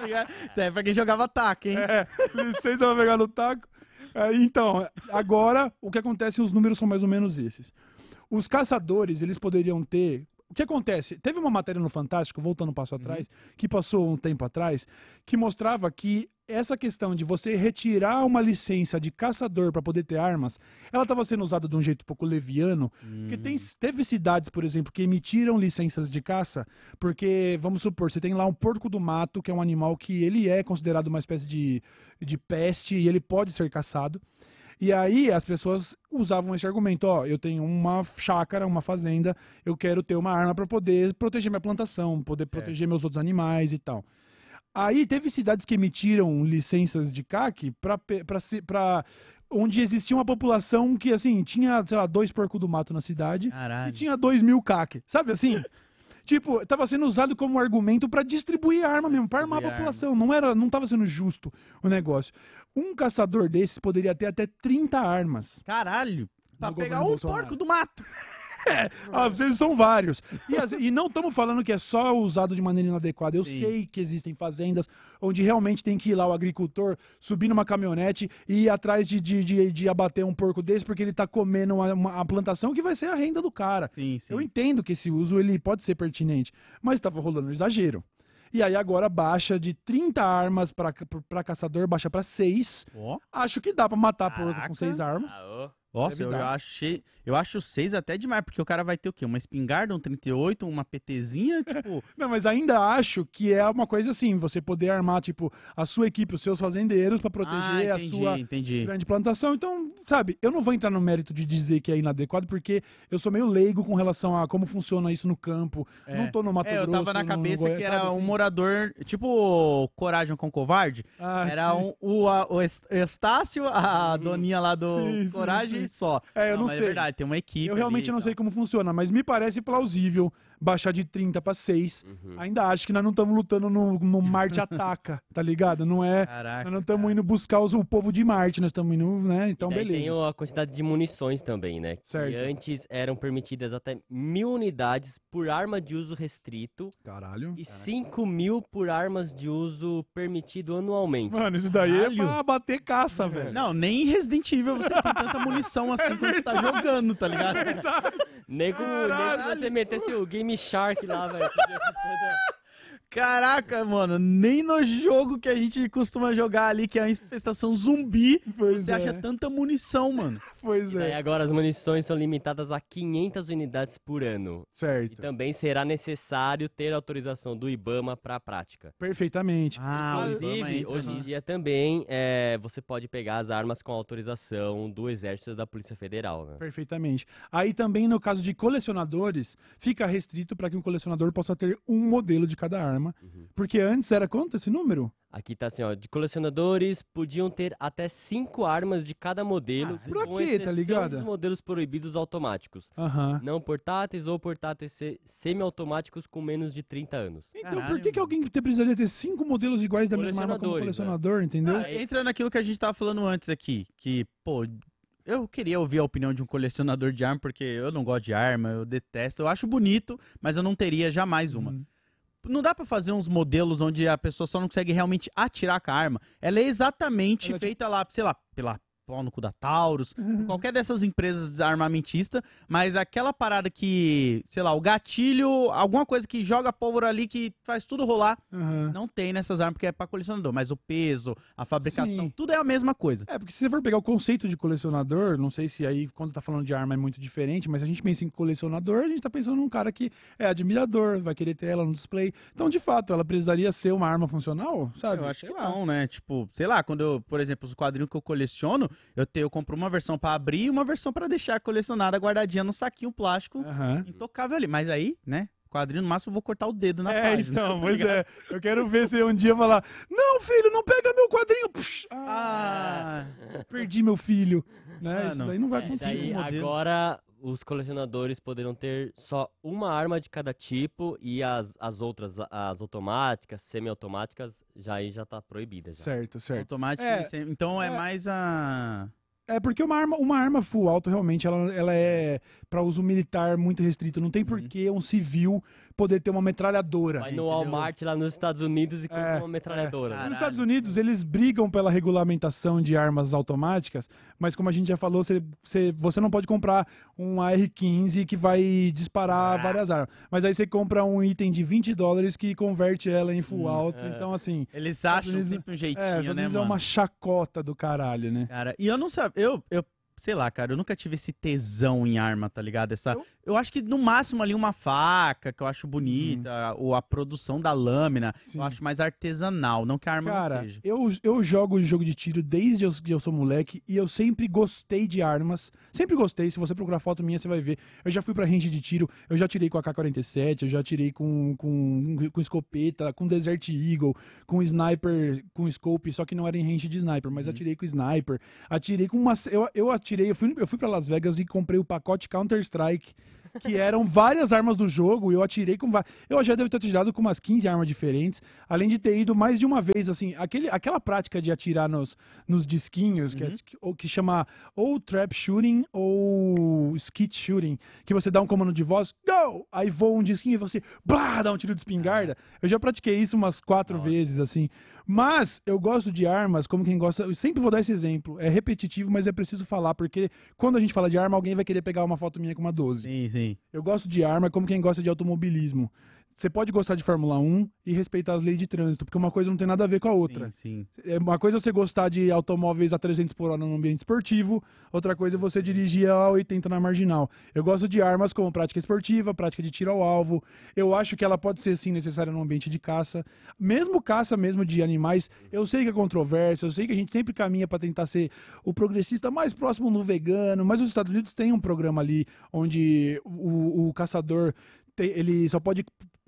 Tá? Isso aí é pra quem jogava taco, hein? É, licença pra pegar no taco. É, então, agora, o que acontece, os números são mais ou menos esses. Os caçadores, eles poderiam ter. O que acontece? Teve uma matéria no Fantástico, voltando um passo atrás, que passou um tempo atrás, que mostrava que essa questão de você retirar uma licença de caçador para poder ter armas, ela estava sendo usada de um jeito um pouco leviano, porque tem, teve cidades, por exemplo, que emitiram licenças de caça, porque, vamos supor, você tem lá um porco do mato, que é um animal que ele é considerado uma espécie de, de peste e ele pode ser caçado. E aí as pessoas usavam esse argumento, ó, eu tenho uma chácara, uma fazenda, eu quero ter uma arma para poder proteger minha plantação, poder proteger meus outros animais e tal. Aí teve cidades que emitiram licenças de CAC para onde existia uma população que assim tinha, sei lá, dois porcos do mato na cidade e Caralho. tinha dois mil CAC, sabe assim? [laughs] Tipo, tava sendo usado como argumento pra distribuir arma mesmo, pra armar a população. Não era, não tava sendo justo o negócio. Um caçador desses poderia ter até 30 armas. Caralho. Pra pegar um Bolsonaro. porco do mato. Às vezes são vários. E, às- e não estamos falando que é só usado de maneira inadequada. Eu Sim. sei que existem fazendas onde realmente tem que ir lá o agricultor subir numa caminhonete e ir atrás de, de, de, de abater um porco desse porque ele tá comendo uma, uma- a plantação que vai ser a renda do cara. Sim, sim. Eu entendo que esse uso ele pode ser pertinente, mas estava rolando um exagero. E aí agora baixa de 30 armas para caçador, baixa para 6. Ó. Acho que dá para matar porco Caraca. com 6 armas. Ah, ô. Nossa, Deve eu dar. achei. Eu acho seis até demais, porque o cara vai ter o quê? Uma espingarda, um 38, uma PTzinha, tipo. [laughs] Não, mas ainda acho que é uma coisa assim, você poder armar, tipo, a sua equipe, os seus fazendeiros para proteger ah, a entendi, sua entendi. grande plantação. Então, sabe, eu não vou entrar no mérito de dizer que é inadequado, porque eu sou meio leigo com relação a como funciona isso no campo. É. Não tô no Mato É, eu Grosso. tava na cabeça Goiás, que era sabe, um assim? morador, tipo Coragem com Covarde. Ah, era sim. um, o, a- o Est- Estácio, a doninha lá do sim, Coragem sim. Só. É, eu não mas sei. É verdade, tem uma equipe. Eu realmente ali não tal. sei como funciona, mas me parece plausível baixar de 30 para 6. Uhum. Ainda acho que nós não estamos lutando no, no Marte Ataca, [laughs] tá ligado? Não é. Caraca. Nós não estamos indo buscar os- o povo de Marte, nós estamos indo, né? Então, E beleza. tem a quantidade de munições também, né? Certo. Que antes eram permitidas até mil unidades por arma de uso restrito Caralho. e 5 mil por armas de uso permitido anualmente. Mano, isso daí Caralho. é pra bater caça, velho. Não, nem em Resident Evil você tem tanta munição [laughs] assim quando você tá jogando, tá ligado? Nem com nem Caralho. se você metesse o Game Shark lá, velho. [laughs] Caraca, mano, nem no jogo que a gente costuma jogar ali, que é a infestação zumbi, Pois você é. acha tanta munição, mano. Pois E é. agora as munições são limitadas a 500 unidades por ano. E Certo. também será necessário ter autorização do IBAMA para a prática. Perfeitamente. Ah, Inclusive, hoje em dia também é, você pode pegar as armas com autorização do Exército e da Polícia Federal, né? Perfeitamente. Aí também, no caso de colecionadores, fica restrito para que um colecionador possa ter um modelo de cada arma. Uhum. Porque antes era quanto esse número? Aqui tá assim, ó, de colecionadores podiam ter até cinco armas de cada modelo. Pra com quê, tá ligado? dos modelos proibidos automáticos. Aham. Não portáteis ou portáteis se- semiautomáticos com menos de 30 anos. Então, Caralho, por que, que alguém precisaria ter cinco modelos iguais da mesma arma como Colecionadores, né? colecionador, entendeu? Ah, entra naquilo que a gente tava falando antes aqui, que, pô, eu queria ouvir a opinião de um colecionador de arma, porque eu não gosto de arma, eu detesto, eu acho bonito, mas eu não teria jamais uma. Uhum. Não dá pra fazer uns modelos onde a pessoa só não consegue realmente atirar com a arma. Ela é exatamente Ela é feita lá, sei lá, pela pau no cu da Taurus, qualquer dessas empresas armamentistas, mas aquela parada que, sei lá, o gatilho, alguma coisa que joga pólvora ali que faz tudo rolar, Aham. não tem nessas armas porque é pra colecionador, mas o peso, a fabricação, Sim. tudo é a mesma coisa. É, porque se você for pegar o conceito de colecionador, não sei se aí, quando tá falando de arma, é muito diferente, mas se a gente pensa em colecionador, a gente tá pensando num cara que é admirador, vai querer ter ela no display. Então, de fato, ela precisaria ser uma arma funcional, sabe? Eu acho Sei que lá. não, né? Tipo, sei lá, quando eu, por exemplo, os quadrinhos que eu coleciono, eu, tenho, eu compro uma versão pra abrir e uma versão pra deixar colecionada, guardadinha no saquinho plástico, Aham. intocável ali. Mas aí, né? Quadrinho, no máximo, eu vou cortar o dedo na É, página. então, tá pois ligado? é. Eu quero ver se um dia falar: Não, filho, não pega meu quadrinho. Psh, ah, Ah, perdi meu filho. Né? Isso Mano, daí não vai é, acontecer. aí, modelo. agora os colecionadores poderão ter só uma arma de cada tipo e as, as outras, as automáticas, semiautomáticas, já aí já tá proibida. Já. Certo, certo. automático. É, sem- então é, é. mais a. É porque uma arma, uma arma full auto realmente ela, ela é para uso militar muito restrito. Não tem por Uhum. que um civil poder ter uma metralhadora. Vai no entendeu? Walmart lá nos Estados Unidos e compra É, uma metralhadora. é. Nos. Estados Unidos, eles brigam pela regulamentação de armas automáticas, mas como a gente já falou, você, você, você não pode comprar um AR-15 que vai disparar Ah. várias armas. Mas aí você compra um item de 20 dólares que converte ela em full Hum, auto. é. Então, assim, Eles acham Unidos- sempre um jeitinho, é, os Estados né, Unidos é mano? uma chacota do caralho, né? Cara, e eu não sabia, eu, eu, sei lá, cara, eu nunca tive esse tesão em arma, tá ligado? Essa, Eu- eu, acho que no máximo ali uma faca, que eu acho bonita, ou a produção da lâmina. Sim. eu acho mais artesanal, não que a arma não Cara, seja. eu, eu jogo jogo de tiro desde eu- que eu sou moleque e eu sempre gostei de armas. Sempre gostei. Se você procurar foto minha, você vai ver. Eu já fui pra range de tiro, eu já tirei com a K-47, eu já tirei com, com, com escopeta, com Desert Eagle, com sniper, com scope, só que não era em range de sniper, mas Uhum. atirei com sniper. Atirei com uma. Eu, eu atirei, eu fui, eu fui pra Las Vegas e comprei o pacote Counter-Strike. que eram várias armas do jogo, e eu atirei com Eu já devo ter atirado com umas 15 armas diferentes, além de ter ido mais de uma vez, assim, aquele, aquela prática de atirar nos, nos disquinhos, que, é- que- ou que chama ou trap shooting ou skit shooting, que você dá um comando de voz, go! Aí voa um disquinho e você, blá, dá um tiro de espingarda. Eu já pratiquei isso umas quatro vezes, assim. Mas eu gosto de armas, como quem gosta. Eu sempre vou dar esse exemplo. É repetitivo, mas é preciso falar, porque quando a gente fala de arma, alguém vai querer pegar uma foto minha com uma 12. Sim, sim. Eu gosto de arma como quem gosta de automobilismo. Você pode gostar de Fórmula 1 e respeitar as leis de trânsito, porque uma coisa não tem nada a ver com a outra. Sim, sim. É uma coisa é você gostar de automóveis a 300 por hora no ambiente esportivo, outra coisa é você dirigir a 80 na marginal. Eu gosto de armas como prática esportiva, prática de tiro ao alvo. Eu acho que ela pode ser sim necessária no ambiente de caça. Mesmo caça mesmo de animais, eu sei que é controverso, eu sei que a gente sempre caminha para tentar ser o progressista mais próximo no vegano, mas os Estados Unidos têm um programa ali onde o, o caçador ele só pode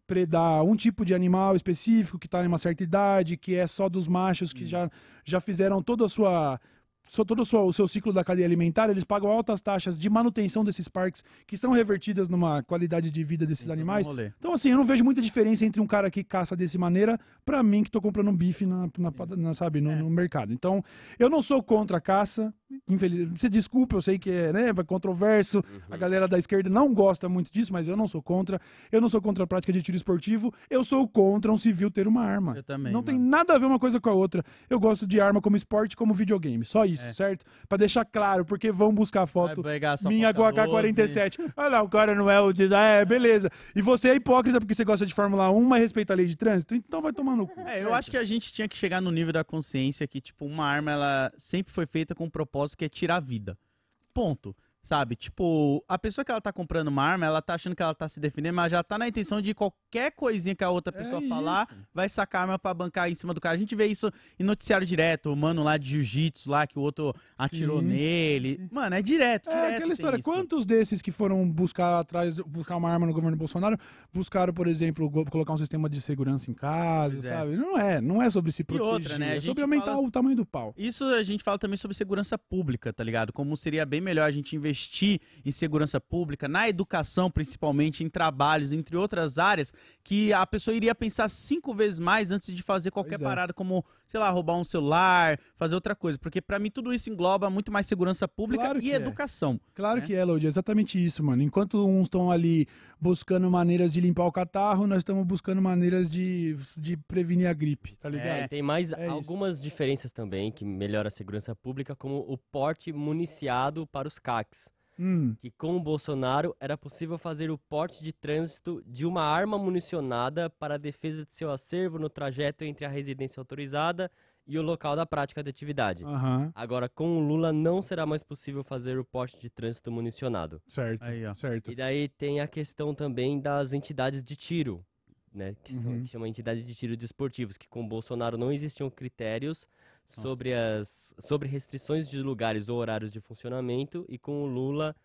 predar um tipo de animal específico que está em uma certa idade, que é só dos machos que já, já fizeram toda a sua só todo o seu, o seu ciclo da cadeia alimentar, eles pagam altas taxas de manutenção desses parques que são revertidas numa qualidade de vida desses Tem um animais. Então, assim, eu não vejo muita diferença entre um cara que caça desse maneira pra mim que tô comprando um bife na, na, na, sabe, no, É. no mercado. Então, eu não sou contra a caça. Infeliz... Você desculpa, eu sei que é né, vai controverso. A galera da esquerda não gosta muito disso, mas eu não sou contra. Eu não sou contra a prática de tiro esportivo. Eu sou contra um civil ter uma arma. Eu também, Não tem mano. nada a ver uma coisa com a outra. Eu gosto de arma como esporte, como videogame. Só isso, É. certo? Pra deixar claro, porque vão buscar foto minha com a foto 12. K-47. Olha lá, o cara não é o. de- É, beleza. E você é hipócrita porque você gosta de Fórmula 1, mas respeita a lei de trânsito? Então vai tomar no cu. É, eu acho que a gente tinha que chegar no nível da consciência que, tipo, uma arma, ela sempre foi feita com um propósito que é tirar a vida. Ponto. Sabe? Tipo, a pessoa que ela tá comprando uma arma, ela tá achando que ela tá se defendendo, mas já tá na intenção de qualquer coisinha que a outra pessoa É falar, isso. vai sacar a arma pra bancar em cima do cara. A gente vê isso em noticiário direto, o mano lá de jiu-jitsu lá, que o outro atirou Sim. nele. Mano, é direto, É direto. aquela tem história. Quantos desses que foram buscar atrás, buscar uma arma no governo Bolsonaro, buscaram, por exemplo, colocar um sistema de segurança em casa, Pois é. sabe? Não é, não é sobre se E proteger, outra, né, é sobre aumentar fala- o tamanho do pau. Isso a gente fala também sobre segurança pública, tá ligado? Como seria bem melhor a gente investir em segurança pública, na educação principalmente, em trabalhos, entre outras áreas, que a pessoa iria pensar cinco vezes mais antes de fazer qualquer é. parada, como, sei lá, roubar um celular, fazer outra coisa. Porque pra mim tudo isso engloba muito mais segurança pública Claro e é. educação. Claro né? que é, Lodi, é exatamente isso, mano. Enquanto uns estão ali buscando maneiras de limpar o catarro, nós estamos buscando maneiras de, de prevenir a gripe, tá ligado? É. Tem mais É isso. algumas diferenças também que melhoram a segurança pública, como o porte municiado para os CACs. Hum, Que com o Bolsonaro era possível fazer o porte de trânsito de uma arma municionada para a defesa de seu acervo no trajeto entre a residência autorizada e o local da prática da atividade. aham, Agora, com o Lula, não será mais possível fazer o porte de trânsito municionado. certo, Aí, ó. certo. E daí tem a questão também das entidades de tiro, né? Que, são, Uhum. que chama entidade de tiro desportivos, que com o Bolsonaro não existiam critérios sobre, as, sobre restrições de lugares ou horários de funcionamento, e com o Lula,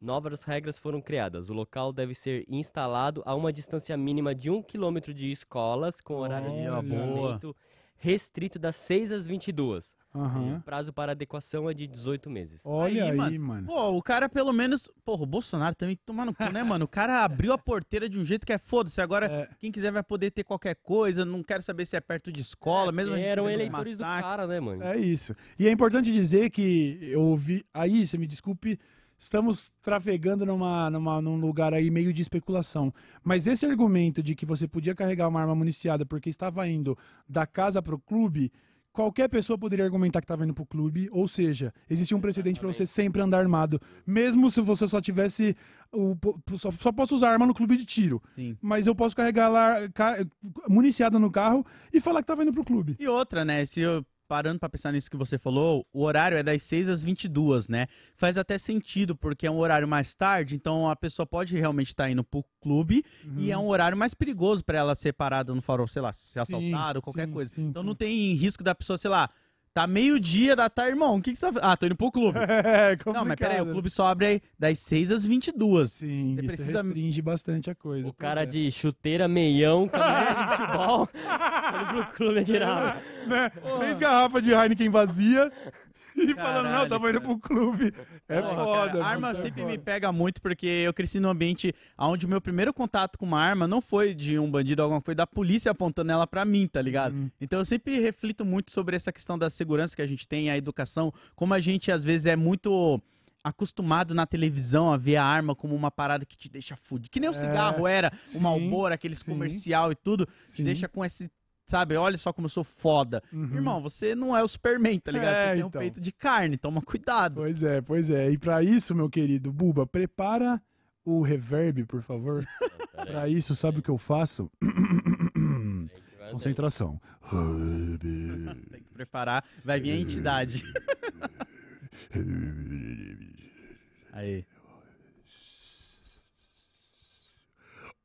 novas regras foram criadas. O local deve ser instalado a uma distância mínima de um quilômetro de escolas, com horário de Olha. funcionamento restrito das 6 às 22. E Aham. o prazo para adequação é de 18 meses. Olha Aí, aí, mano. mano. Pô, o cara pelo menos. Porra, o Bolsonaro também tomar no cu, né, mano? O cara abriu a porteira de um jeito que é foda-se. Agora, É. quem quiser vai poder ter qualquer coisa. Não quero saber se é perto de escola, mesmo a gente Eram eleitores do cara, né, mano? É isso. E é importante dizer que eu ouvi. Aí, você me desculpe, estamos trafegando numa, numa, num lugar aí meio de especulação. Mas esse argumento de que você podia carregar uma arma municiada porque estava indo da casa pro clube. Qualquer pessoa poderia argumentar que estava indo pro clube, ou seja, existia um precedente para você sempre andar armado, mesmo se você só tivesse o só, só posso usar arma no clube de tiro, Sim. mas eu posso carregar lá municiada no carro e falar que tava indo pro clube. E outra, né? Se eu parando pra pensar nisso que você falou, o horário é das 6 às 22, né? Faz até sentido, porque é um horário mais tarde, então a pessoa pode realmente estar indo pro clube e é um horário mais perigoso pra ela ser parada no farol, sei lá, ser assaltada ou qualquer sim, coisa. sim, então sim. não tem risco da pessoa, sei lá, tá meio-dia da tarde, irmão, o que que você tá fazendo? Ah, tô indo pro clube. [laughs] É, não, mas peraí, o complicado. clube só abre aí das 6 às 22. Sim, Você isso precisa- restringe bastante a coisa. O cara é. de chuteira, meião, camisa de futebol, [laughs] indo pro clube tirar. Né? Três garrafas de Heineken vazia [laughs] E falando, não, tava indo pro clube. É Porra, foda. cara, arma é sempre foda. me pega muito porque eu cresci num ambiente onde o meu primeiro contato com uma arma não foi de um bandido alguma foi da polícia apontando ela pra mim, tá ligado? Hum. Então eu sempre reflito muito sobre essa questão da segurança que a gente tem, a educação, como a gente às vezes é muito acostumado na televisão a ver a arma como uma parada que te deixa fudido. Que nem o cigarro era, sim, o Malboro, aqueles sim. comercial e tudo, te Sim. deixa com esse, sabe, olha só como eu sou foda. Uhum. Irmão, você não é o Superman, tá ligado? É, você tem um então. peito de carne, toma cuidado. Pois é, pois é. E pra isso, meu querido Buba, prepara o reverb, por favor. [laughs] Aí, isso, sabe o que eu faço? [coughs] Concentração. [laughs] Tem que preparar, vai vir a entidade. [laughs] Aí.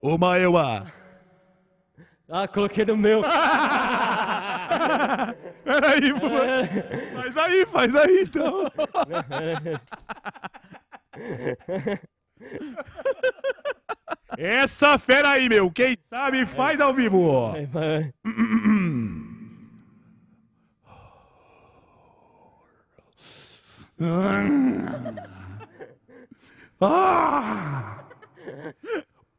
Omaewa! Ah, coloquei no meu. [laughs] Peraí, Buba. Faz aí, faz aí, então. Essa fera aí, meu. Quem sabe faz ao vivo. [laughs] Ah!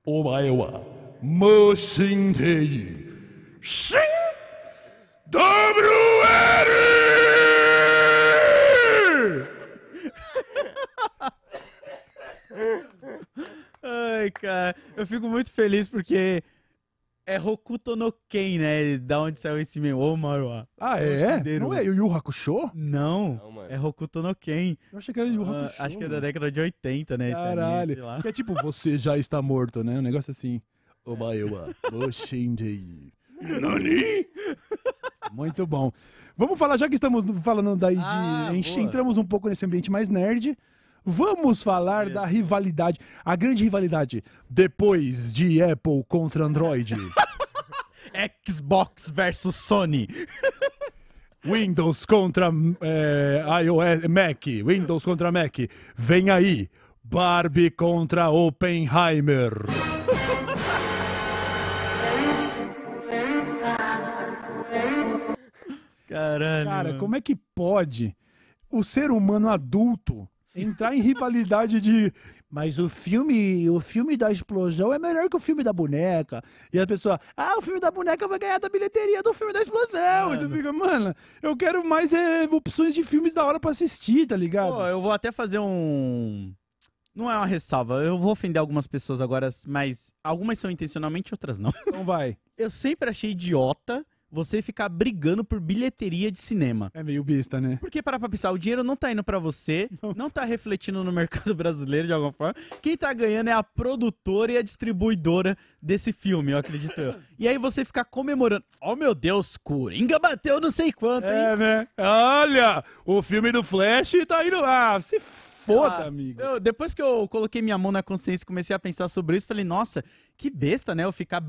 お前は 무싱대이 싱 WL! Ai, cara, eu fico muito feliz porque é Hokuto no Ken, né? Da onde saiu esse meu Ô, Maruá. Ah, é? Shideru. Não é Yu Yu Hakusho? Não, Não é Hokuto no Ken. Eu achei que era Yu ah, Hakusho. Uh, acho que é da década de 80, né? Caralho. Anime, que é tipo, você já está morto, né? Um negócio assim. Omaewa, Moshindei. Nani? Muito bom. Vamos falar, já que estamos falando daí de. Ah, entramos um pouco nesse ambiente mais nerd. Vamos falar da rivalidade, a grande rivalidade depois de Apple contra Android. [laughs] Xbox versus Sony. Windows contra é, iOS, Mac. Windows contra Mac. Vem aí. Barbie contra Oppenheimer. Caralho. Cara, mano. como é que pode o ser humano adulto entrar em [laughs] rivalidade de. Mas o filme, o filme da explosão é melhor que o filme da boneca. E a pessoa, ah, o filme da boneca vai ganhar da bilheteria do filme da explosão. E você fica, mano, eu quero mais é, opções de filmes da hora pra assistir, tá ligado? Pô, eu vou até fazer um. Não é uma ressalva, eu vou ofender algumas pessoas agora, mas algumas são intencionalmente, outras não. Então vai. Eu sempre achei idiota você ficar brigando por bilheteria de cinema. É meio besta, né? Porque para pra pensar, o dinheiro não tá indo pra você, [laughs] não. tá refletindo no mercado [laughs] brasileiro de alguma forma. Quem tá ganhando é a produtora e a distribuidora desse filme, eu acredito eu. [laughs] E aí você ficar comemorando. Oh meu Deus, Coringa bateu não sei quanto, hein? É, né? Olha, o filme do Flash tá indo lá. Se foda, Ah, amigo. eu- depois que eu coloquei minha mão na consciência e comecei a pensar sobre isso, falei, nossa, que besta, né? Eu ficar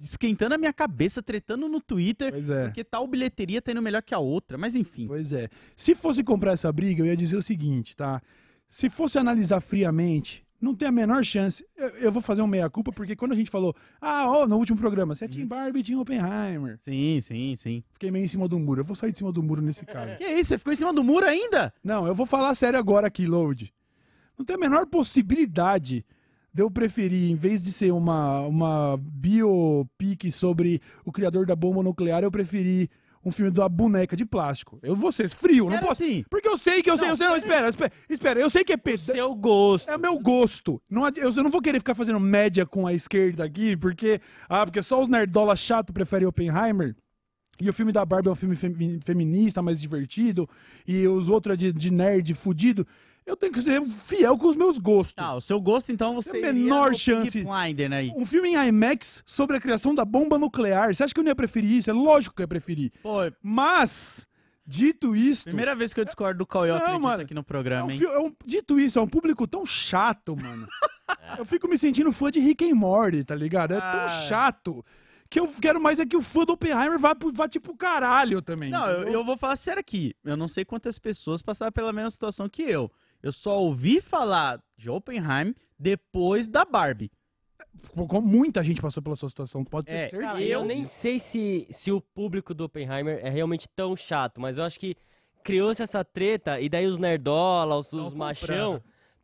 esquentando a minha cabeça, tretando no Twitter, é. porque tal bilheteria tá indo melhor que a outra. Mas enfim. Pois é. Se fosse comprar essa briga, eu ia dizer o seguinte, tá? Se fosse analisar friamente, não tem a menor chance. Eu, eu vou fazer um meia-culpa, porque quando a gente falou, ah, ó, no último programa, você é Uhum. Tim Barbie e Tim Oppenheimer. Sim, sim, sim. Fiquei meio em cima do muro. Eu vou sair de cima do muro nesse caso. [laughs] Que isso? Você ficou em cima do muro ainda? Não, eu vou falar sério agora aqui, Load. Não tem a menor possibilidade de eu preferir, em vez de ser uma, uma biopic sobre o criador da bomba nuclear, eu preferir um filme da boneca de plástico. Eu vou ser frio, não Era posso. assim. Porque eu sei que eu sei, eu sei, não, espera, espera, espera, eu sei que é peda... Seu gosto. É o meu gosto. Não, eu, eu não vou querer ficar fazendo média com a esquerda aqui, porque. Ah, porque só os nerdola chato preferem Oppenheimer. E o filme da Barbie é um filme femi- feminista, mais divertido. E os outros é de, de nerd fudido. Eu tenho que ser fiel com os meus gostos. Tá, o seu gosto, então, você a iria menor no chance. Blinder, né? Um filme em IMAX sobre a criação da bomba nuclear. Você acha que eu não ia preferir isso? É lógico que eu ia preferir. Pô, Mas, dito isso. primeira vez que eu discordo do Cauê, mano. aqui no É um programa, hein? é um- dito isso, é um público tão chato, mano. [laughs] eu fico me sentindo fã de Rick and Morty, tá ligado? É Ah. tão chato que eu quero mais é que o fã do Oppenheimer vá, vá tipo caralho também. Não, eu, eu vou falar sério aqui. Eu não sei quantas pessoas passaram pela mesma situação que eu. Eu só ouvi falar de Oppenheim depois da Barbie. Com- muita gente passou pela sua situação, pode ter É, certeza. Cara, eu nem sei se, se o público do Oppenheimer é realmente tão chato, mas eu acho que criou-se essa treta, e daí os nerdola, os, os comprando. machão,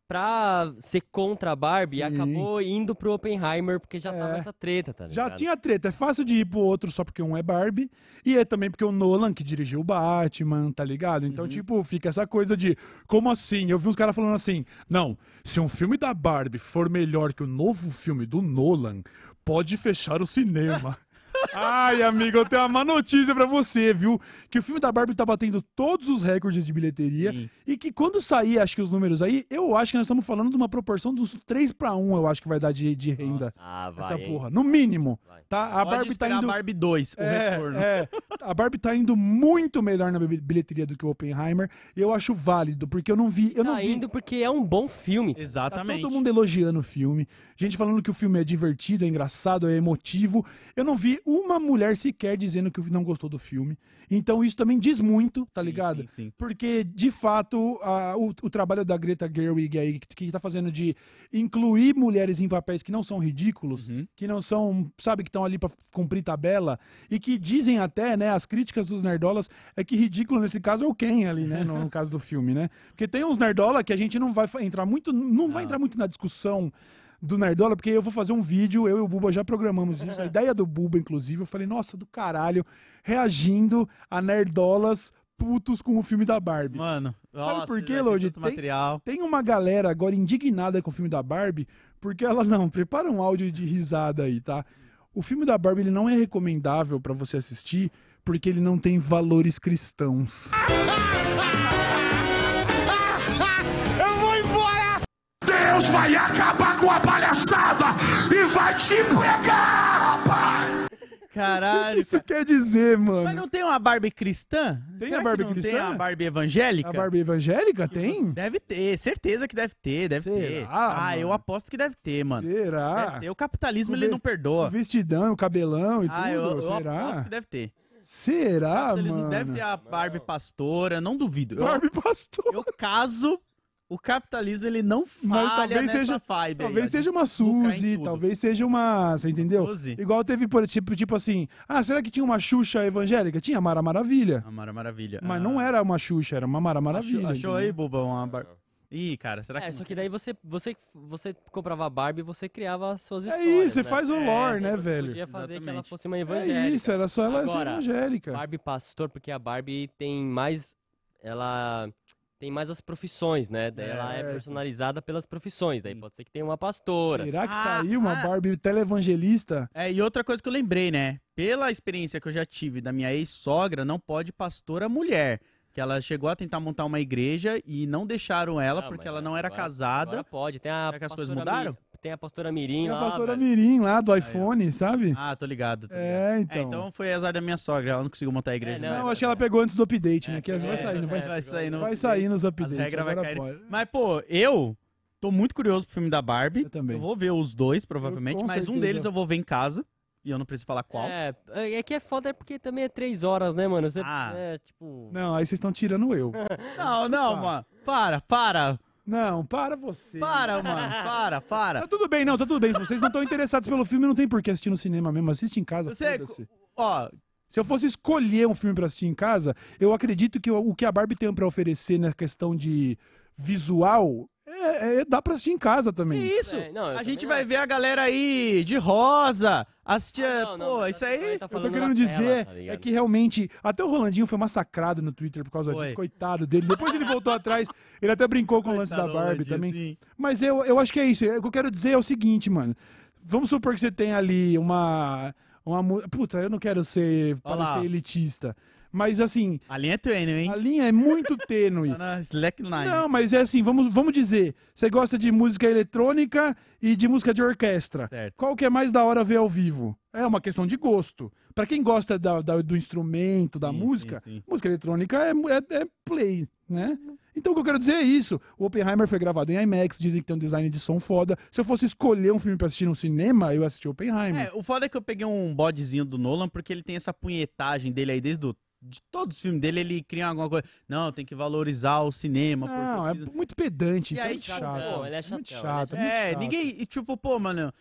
pra ser contra a Barbie, Sim. acabou indo pro Oppenheimer, porque já tava É. essa treta, tá Já ligado? tinha treta. É fácil de ir pro outro só porque um é Barbie. E é também porque o Nolan, que dirigiu o Batman, tá ligado? Então, tipo, fica essa coisa de como assim? Eu vi uns caras falando assim: não, se um filme da Barbie for melhor que o novo filme do Nolan, pode fechar o cinema. [laughs] Ai, amigo, eu tenho uma má notícia pra você, viu? Que o filme da Barbie tá batendo todos os recordes de bilheteria. Sim. E que quando sair, acho que os números aí, eu acho que nós estamos falando de uma proporção dos 3 pra 1, eu acho que vai dar de, de renda. Ah, vai, essa hein? porra. No mínimo. Vai. Tá? A Pode Barbie tá indo. a Barbie 2, o É, retorno. é. a Barbie tá indo muito melhor na bi- bilheteria do que o Oppenheimer. Eu acho válido, porque eu não vi. Eu não Tá vi. indo porque é um bom filme. Tá Exatamente. todo mundo elogiando o filme. Gente falando que o filme é divertido, é engraçado, é emotivo. Eu não vi uma mulher sequer dizendo que não gostou do filme. Então isso também diz muito, tá Sim, ligado? Sim, sim. Porque, de fato, a- o, o trabalho da Greta Gerwig aí, que, que tá fazendo de incluir mulheres em papéis que não são ridículos, Uhum. que não são, sabe, que estão ali pra cumprir tabela, e que dizem até, né, as críticas dos nerdolas é que ridículo nesse caso é o Ken ali, né, no, no caso do filme, né? Porque tem uns nerdola que a gente não vai entrar muito, não vai Não. entrar muito na discussão do Nerdola, porque eu vou fazer um vídeo, eu e o Buba já programamos isso, a ideia do Buba, inclusive, eu falei, nossa, do caralho, reagindo a Nerdolas putos com o filme da Barbie. Mano, Sabe nossa, por quê, Lodi? Tem- material. Tem uma galera agora indignada com o filme da Barbie, porque ela não, prepara um áudio de risada aí, tá? O filme da Barbie ele não é recomendável pra você assistir porque ele não tem valores cristãos. [laughs] Deus vai acabar com a palhaçada e vai te pegar, rapaz! O Caralho, que isso cara. quer dizer, mano? Mas não tem uma Barbie cristã? Tem Será a Barbie que não cristã? Tem a Barbie evangélica? A Barbie evangélica tem? Deve ter, certeza que deve ter, deve ter. Será, Ah, eu aposto que deve ter, mano. Será? Deve ter. O capitalismo O ele ve- não O perdoa. vestidão, o cabelão e Ah, eu, tudo, eu será? aposto que deve ter. O Será, capitalismo mano? deve ter a Barbie pastora, não duvido. Eu- Barbie pastor. Eu, caso o capitalismo ele não falha talvez nessa seja- vibe aí, Talvez ó, seja uma Suzy, talvez seja uma. Você entendeu? Suzy. Igual teve, por tipo, tipo assim. Ah, será que tinha uma Xuxa evangélica? Tinha Mara Maravilha. A Mara Maravilha. Mas Ah, não era uma Xuxa, era uma Mara Achou, Maravilha. achou aí, entendeu? Buba, uma bar... Ih, cara, será que... É, só que daí você, você, você comprava a Barbie e você criava as suas É histórias. isso, você né? faz o É, lore, Aí né, você velho? Podia fazer que ela Exatamente. fosse uma É evangélica. isso, era só ela ser Agora, evangélica. Barbie pastor, porque a Barbie tem mais. Ela tem mais as profissões, né? Daí ela é Certo. personalizada pelas profissões. Daí pode ser que tenha uma pastora. Será que Ah, saiu uma ah. Barbie televangelista? É, e outra coisa que eu lembrei, né? Pela experiência que eu já tive da minha ex-sogra, não pode pastora mulher. Que ela chegou a tentar montar uma igreja e não deixaram ela Ah, porque ela não era agora- casada. Agora pode. Tem a Será que as coisas mudaram? Mi- Tem a pastora Mirim Tem a lá. pastora velho. Mirim lá do iPhone, sabe? Ah, tô ligado, tô ligado. É, É, então. então foi azar da minha sogra, ela não conseguiu montar a igreja. É, né? não, Não, acho que ela pegou antes do update, né? Que é, vai saindo, vai, é, vai sair no vai sair nos updates. regras vai cair. pode. Mas, pô, eu tô muito curioso pro filme da Barbie. Eu também. vou ver os dois, provavelmente, com mas um certeza. deles eu vou ver em casa. E eu não preciso falar qual. É, é que é foda porque também é três horas, né, mano? Você, Ah. é, tipo... Não, aí vocês estão tirando eu. [laughs] Não, não, Tá. mano. Para, para. Não, para você. Para, mano. Para, Tá para. tudo bem, não, tá tudo bem. Se vocês não estão interessados pelo filme, não tem por que assistir no cinema mesmo. Assiste em casa, Você, foda-se. ó, Se eu fosse escolher um filme pra assistir em casa, eu acredito que o, o que a Barbie tem pra oferecer na questão de visual, é, é- dá pra assistir em casa que também. isso? É, não, a gente vai ver a galera aí de rosa, assistir, Ah, não, não, pô, isso aí... tá Eu tô falando querendo dizer tela, tá é que realmente. Até o Rolandinho foi massacrado no Twitter por causa Foi. disso, coitado dele. Depois ele voltou [laughs] atrás, ele até brincou com o lance da Coitado, Barbie Rolandinho, também. sim. Mas eu, eu acho que é isso. O que eu quero dizer é o seguinte, mano. Vamos supor que você tem ali uma. uma Puta, eu não quero ser parecer elitista. Mas assim, A linha é tênue, hein? a linha é muito [laughs] tênue. Tá na slackline. Não, mas é assim, vamos, vamos dizer. Você gosta de música eletrônica e de música de orquestra. Certo. Qual que é mais da hora ver ao vivo? É uma questão de gosto. Pra quem gosta da- da- do instrumento, da Sim, música, sim, sim. música eletrônica é, é- é play, né? Então o que eu quero dizer é isso. O Oppenheimer foi gravado em IMAX, dizem que tem um design de som foda. Se eu fosse escolher um filme pra assistir no cinema, eu assisti Oppenheimer. É, o foda é que eu peguei um bodezinho do Nolan porque ele tem essa punhetagem dele aí desde o, de todos os filmes dele, ele cria alguma coisa. Não, tem que valorizar o cinema. Não, é muito pedante, E isso aí, é chato, chato. ele é muito chatão, chato, ele é muito É, chato. ninguém. e, Tipo, pô, mano.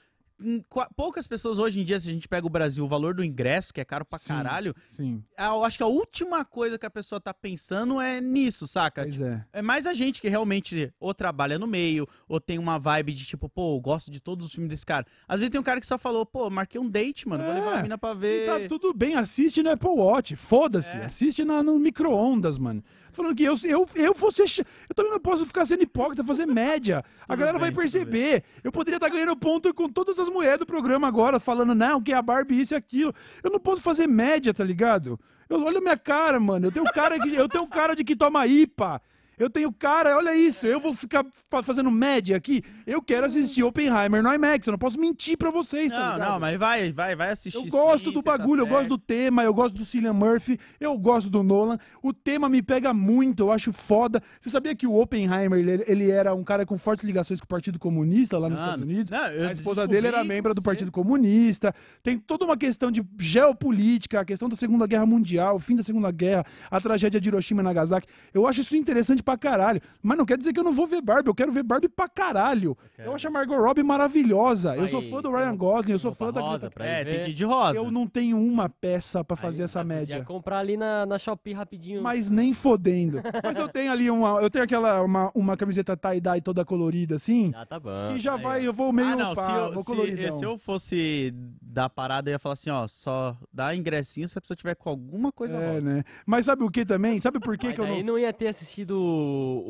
Poucas pessoas hoje em dia, se a gente pega o Brasil, o valor do ingresso, que é caro pra Sim. caralho, Sim, eu acho que a última coisa que a pessoa tá pensando é nisso, saca? pois Tipo, é. é mais a gente que realmente ou trabalha no meio, ou tem uma vibe de tipo, pô, eu gosto de todos os filmes desse cara. Às vezes tem um cara que só falou, pô, marquei um date, mano, vou É. levar a mina pra E ver. tá tudo bem, assiste no Apple Watch, foda-se, É. assiste na, no micro-ondas, mano. Falando que eu, eu, eu vou ser. ch- Eu também não posso ficar sendo hipócrita, fazer média. a Tudo galera vai bem, tudo perceber. Eu poderia estar ganhando ponto com todas as mulheres do programa agora, falando, não, que é a Barbie isso e aquilo. Eu não posso fazer média, tá ligado? Eu, olha a minha cara, mano. Eu tenho cara, que, eu tenho cara de que toma IPA. Eu tenho cara, olha isso, eu vou ficar fa- fazendo média aqui. Eu quero assistir Oppenheimer no IMAX, eu não posso mentir pra vocês, tá Não, ligado? não, mas vai, vai, vai assistir. Eu gosto sim, do tá bagulho, eu gosto do tema, eu gosto do Cillian Murphy, eu gosto do Nolan. O tema me pega muito, eu acho foda. Você sabia que o Oppenheimer, ele, ele era um cara com fortes ligações com o Partido Comunista lá nos Mano, Estados Unidos? não, eu a esposa dele era membro do Partido Comunista. Tem toda uma questão de geopolítica, a questão da Segunda Guerra Mundial, o fim da Segunda Guerra, a tragédia de Hiroshima e Nagasaki. Eu acho isso interessante pra caralho. Mas não quer dizer que eu não vou ver Barbie, eu quero ver Barbie pra caralho. Eu, acho a Margot Robbie maravilhosa. eu sou Vai, fã do Ryan Gosling, eu sou fã da Greta É, tem que ir de rosa. eu não tenho uma peça pra fazer Aí, essa média. comprar ali na, na Shopee rapidinho. Mas nem fodendo. Mas eu tenho ali uma. Eu tenho aquela uma, uma camiseta tie-dye toda colorida, assim. Já tá bom. Que já Aí, vai, ó. eu vou meio ah, não, pá, se eu, vou se, se eu fosse da parada, eu ia falar assim, ó, só dá ingressinho se a pessoa tiver com alguma coisa É, rosa. né? Mas sabe o que também? Sabe por que, que eu não. não ia ter assistido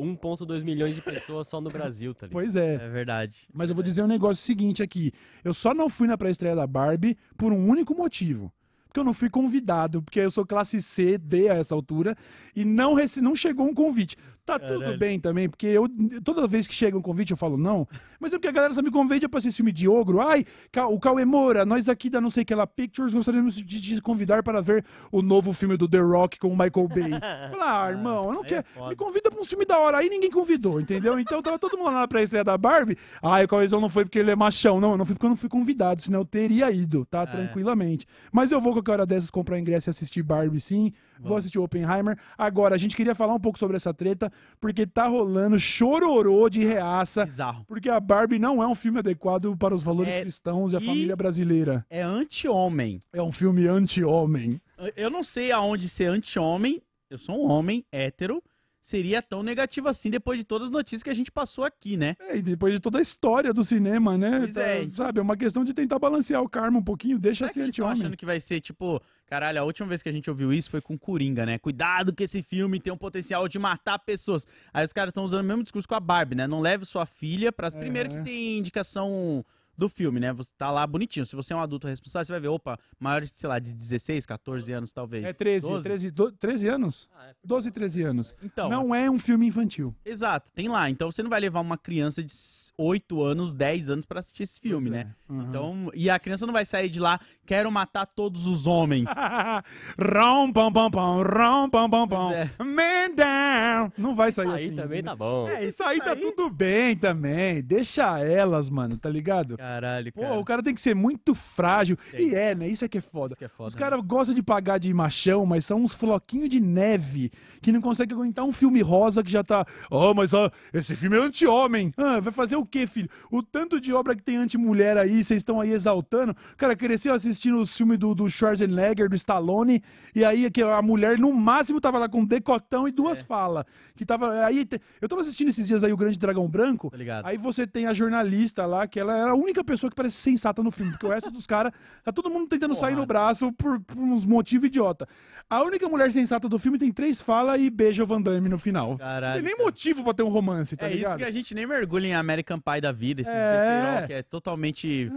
1.2 milhões de pessoas só no Brasil, tá ligado? Pois é. É verdade. Mas eu vou dizer um negócio seguinte aqui. Eu só não fui na pré-estreia da Barbie por um único motivo. Porque eu não fui convidado, porque eu sou classe C, D a essa altura, e não, rece- não chegou um convite. Tá tudo Caralho. bem também, porque eu toda vez que chega um convite eu falo não, mas é porque a galera só me convida pra assistir filme de ogro. Ai, o Cauê Moura, nós aqui da não sei que lá Pictures gostaríamos de te convidar para ver o novo filme do The Rock com o Michael Bay. [laughs] Fala, ah, irmão, eu não é quero. foda. me convida pra um filme da hora. Aí ninguém convidou, entendeu? Então tava todo mundo lá na pré-estreia da Barbie. Ai, o Cauêzão não foi porque ele é machão. Não, eu não fui porque eu não fui convidado, senão eu teria ido, tá? É. Tranquilamente. Mas eu vou qualquer hora dessas comprar ingresso e assistir Barbie, sim. Vou assistir Oppenheimer. Agora, a gente queria falar um pouco sobre essa treta, porque tá rolando chororô de reaça. Bizarro. Porque a Barbie não é um filme adequado para os valores É, cristãos e a e- família brasileira. É anti-homem. É um filme anti-homem. Eu não sei aonde ser anti-homem. Eu sou um homem hétero. Seria tão negativo assim depois de todas as notícias que a gente passou aqui, né? É, e depois de toda a história do cinema, né? Pois é. Sabe, é uma questão de tentar balancear o karma um pouquinho, deixa Será ser estão anti-homem. achando que vai ser tipo, caralho, a última vez que a gente ouviu isso foi com Coringa, né? Cuidado que esse filme tem um potencial de matar pessoas. Aí os caras estão usando o mesmo discurso com a Barbie, né? Não leve sua filha para É. primeiro que tem indicação do filme, né? Você tá lá bonitinho. Se você é um adulto responsável, você vai ver, opa, maior de, sei lá, de 16, 14 anos talvez. É 13, 12? 13, do- 13 anos? Ah, é. 12, 13 anos. Então, Não é um filme infantil. exato, tem lá. Então você não vai levar uma criança de 8 anos, 10 anos pra assistir esse filme, Pois né? é. Uhum. Então, e a criança não vai sair de lá, quero matar todos os homens. [laughs] Rom, pam, pam, pam, rom, pam, pam, pam. É. Man down. Não vai sair Isso aí assim. também entendeu? tá bom. É, isso Isso aí tá aí- tudo bem também. Deixa elas, mano, tá ligado? Caralho, Pô, cara. o cara tem que ser muito frágil. Tem. E é, né? Isso é que é foda. É foda, Os né? caras gostam de pagar de machão, mas são uns floquinhos de neve que não conseguem aguentar um filme rosa que já tá. Oh, mas ó, esse filme é anti-homem. Ah, vai fazer o quê, filho? O tanto de obra que tem anti-mulher aí, vocês estão aí exaltando. O cara cresceu assistindo os filmes do, do Schwarzenegger, do Stallone, e aí que a mulher, no máximo, tava lá com um decotão e É. duas falas. Que tava. Aí, eu tava assistindo esses dias aí o Grande Dragão Branco. Tá ligado? Aí você tem a jornalista lá, que ela era a única pessoa que parece sensata no filme, porque o resto dos caras, tá todo mundo tentando sair no braço por, por uns motivos idiota. A única mulher sensata do filme tem três falas e beija o Van Damme no final. Caralho, não tem nem motivo pra ter um romance, tá é ligado? isso que a gente nem mergulha em American Pie da vida, esses É. besteirol que é totalmente...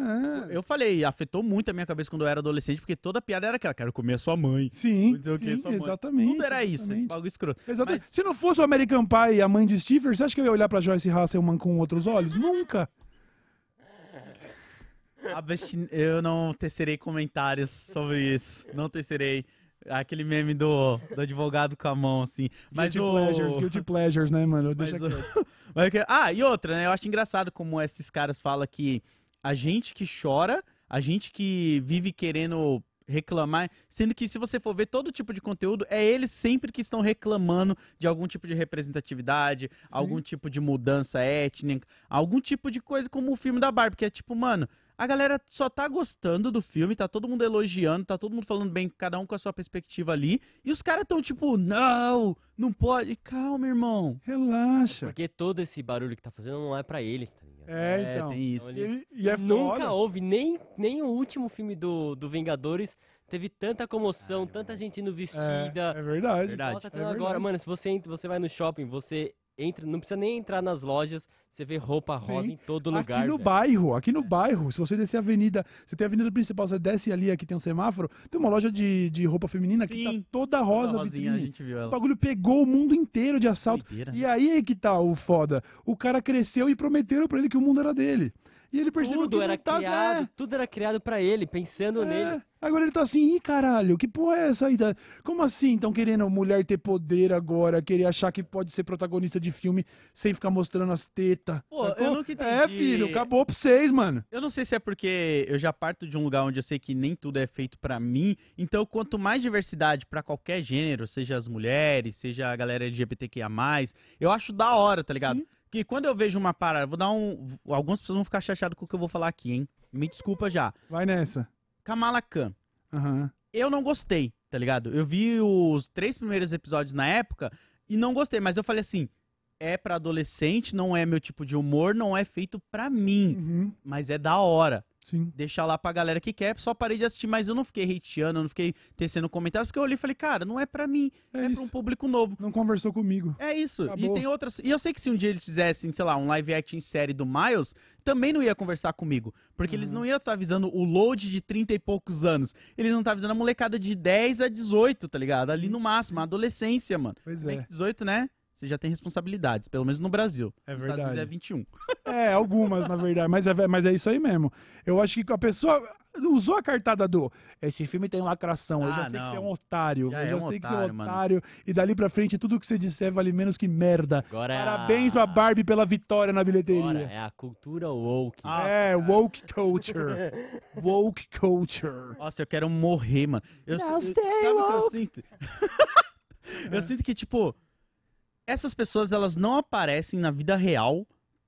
É. Eu falei, afetou muito a minha cabeça quando eu era adolescente, porque toda piada era aquela, quero comer a sua mãe. Sim, dizer o quê? sim, Sua mãe. exatamente. Tudo era isso, esse exatamente. bagulho escroto. Exatamente. Mas- Se não fosse o American Pie e a mãe de Stephen, você acha que eu ia olhar pra Joyce Hasselman com outros olhos? Nunca. Abstin- Eu não tecerei comentários sobre isso. Não tecerei. Aquele meme do, do advogado com a mão, assim. Mas guilty o... pleasures, guilty pleasures, né, mano? Mas Deixa o-. [laughs] Mas eu quero- Ah, e outra, né? Eu acho engraçado como esses caras falam que a gente que chora, a gente que vive querendo reclamar, sendo que se você for ver todo tipo de conteúdo, é eles sempre que estão reclamando de algum tipo de representatividade, algum tipo de mudança étnica, algum tipo de coisa como o filme da Barbie, que é tipo, mano, A galera só tá gostando do filme, tá todo mundo elogiando, tá todo mundo falando bem, cada um com a sua perspectiva ali. E os caras tão tipo, não, não pode. Calma, irmão. Relaxa. Porque todo esse barulho que tá fazendo não é pra eles, tá ligado? É, então. tem isso. E, e é Nunca foda. houve, nem, nem o último filme do, do Vingadores teve tanta comoção, tanta gente indo vestida. É, é verdade. Verdade. Tá é tendo agora, verdade. mano, se você, entra, você vai no shopping, você entra, não precisa nem entrar nas lojas, você vê roupa Sim. rosa em todo lugar. aqui no velho. bairro, aqui no bairro, se você descer a avenida, você tem a avenida principal, você desce ali, aqui tem um semáforo, tem uma loja de, de roupa feminina que Sim. tá toda rosa, Toda rosinha, a gente viu O ela. bagulho pegou o mundo inteiro de assalto. Doideira. E aí é que tá o foda. O cara cresceu e prometeram pra ele que o mundo era dele. E ele percebeu Tudo que era tá criado, tudo era criado pra ele, pensando É, nele. É. Agora ele tá assim, ih, caralho, que porra é essa aí? Como assim estão querendo mulher ter poder agora, querer achar que pode ser protagonista de filme sem ficar mostrando as tetas? Pô, sacou? eu nunca É, entendi. filho, acabou pra vocês, mano. Eu não sei se é porque eu já parto de um lugar onde eu sei que nem tudo é feito pra mim. Então, quanto mais diversidade pra qualquer gênero, seja as mulheres, seja a galera LGBTQIA+, eu acho da hora, tá ligado? Sim. Que quando eu vejo uma parada, vou dar um... Algumas pessoas vão ficar chateadas com o que eu vou falar aqui, hein? Me desculpa já. Vai nessa. Kamala Khan. Aham. Eu não gostei, tá ligado? Eu vi os três primeiros episódios na época e não gostei, mas eu falei assim, é pra adolescente, não é meu tipo de humor, não é feito pra mim, Uhum. mas é da hora. Sim. deixar lá pra galera que quer, só parei de assistir, mas eu não fiquei hateando, eu não fiquei tecendo comentários, porque eu olhei e falei, cara, não é pra mim, É, é, pra um público novo. Não conversou comigo. É isso. Acabou. E tem outras. E eu sei que se um dia eles fizessem, sei lá, um live action série do Miles, também não ia conversar comigo. Porque eles Uhum. não iam estar avisando o load de 30 e poucos anos. Eles não estão avisando a molecada de 10 a 18, tá ligado? Ali no máximo, a adolescência, mano. Pois é. que 18, né? Você já tem responsabilidades, pelo menos no Brasil. É Nos Estados Unidos verdade. é 21. É, algumas, na verdade. Mas é, mas é isso aí mesmo. Eu acho que a pessoa usou a cartada do. Esse filme tem lacração. eu já Ah, sei que você é não. um otário. Já eu é já um sei que você é um otário, mano. otário. E dali pra frente, tudo que você disser vale menos que merda. Agora é Parabéns a... pra Barbie pela vitória na bilheteria. Agora é a cultura woke. Ah, é, woke culture. [laughs] woke culture. Nossa, eu quero morrer, mano. Eu, eu- sabe o que eu sinto? [laughs] eu sinto que, tipo, essas pessoas, elas não aparecem na vida real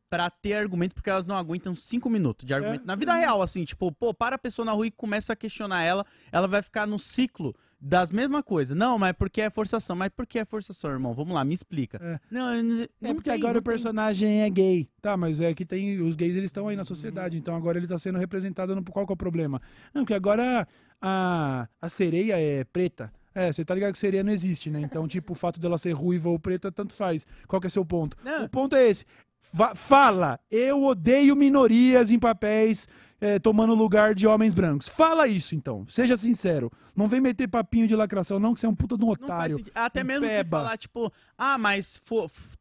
pra ter argumento, porque elas não aguentam cinco minutos de argumento. Na vida real, assim, tipo, pô, para a pessoa na rua e começa a questionar ela, ela vai ficar no ciclo das mesmas coisas. Não, mas porque é forçação. Mas por que é forçação, irmão? Vamos lá, me explica. É. Não, não, É porque tem, agora o tem. personagem é gay. Tá, mas é que tem. Os gays eles estão aí na sociedade, então agora ele tá sendo representado no. Qual que é o problema? Não, porque agora a, a sereia é preta. É, você tá ligado que sereia não existe, né? Então, [laughs] tipo, o fato dela ser ruiva ou preta, tanto faz. Qual que é seu ponto? Não. O ponto é esse. Va- fala, eu odeio minorias em papéis é, tomando lugar de homens brancos. Fala isso, então. Seja sincero. Não vem meter papinho de lacração, não, que você é um puta de um otário. Até um mesmo se peba. falar, tipo, ah, mas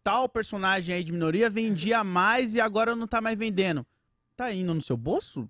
tal personagem aí de minoria vendia mais e agora não tá mais vendendo. Tá indo no seu bolso?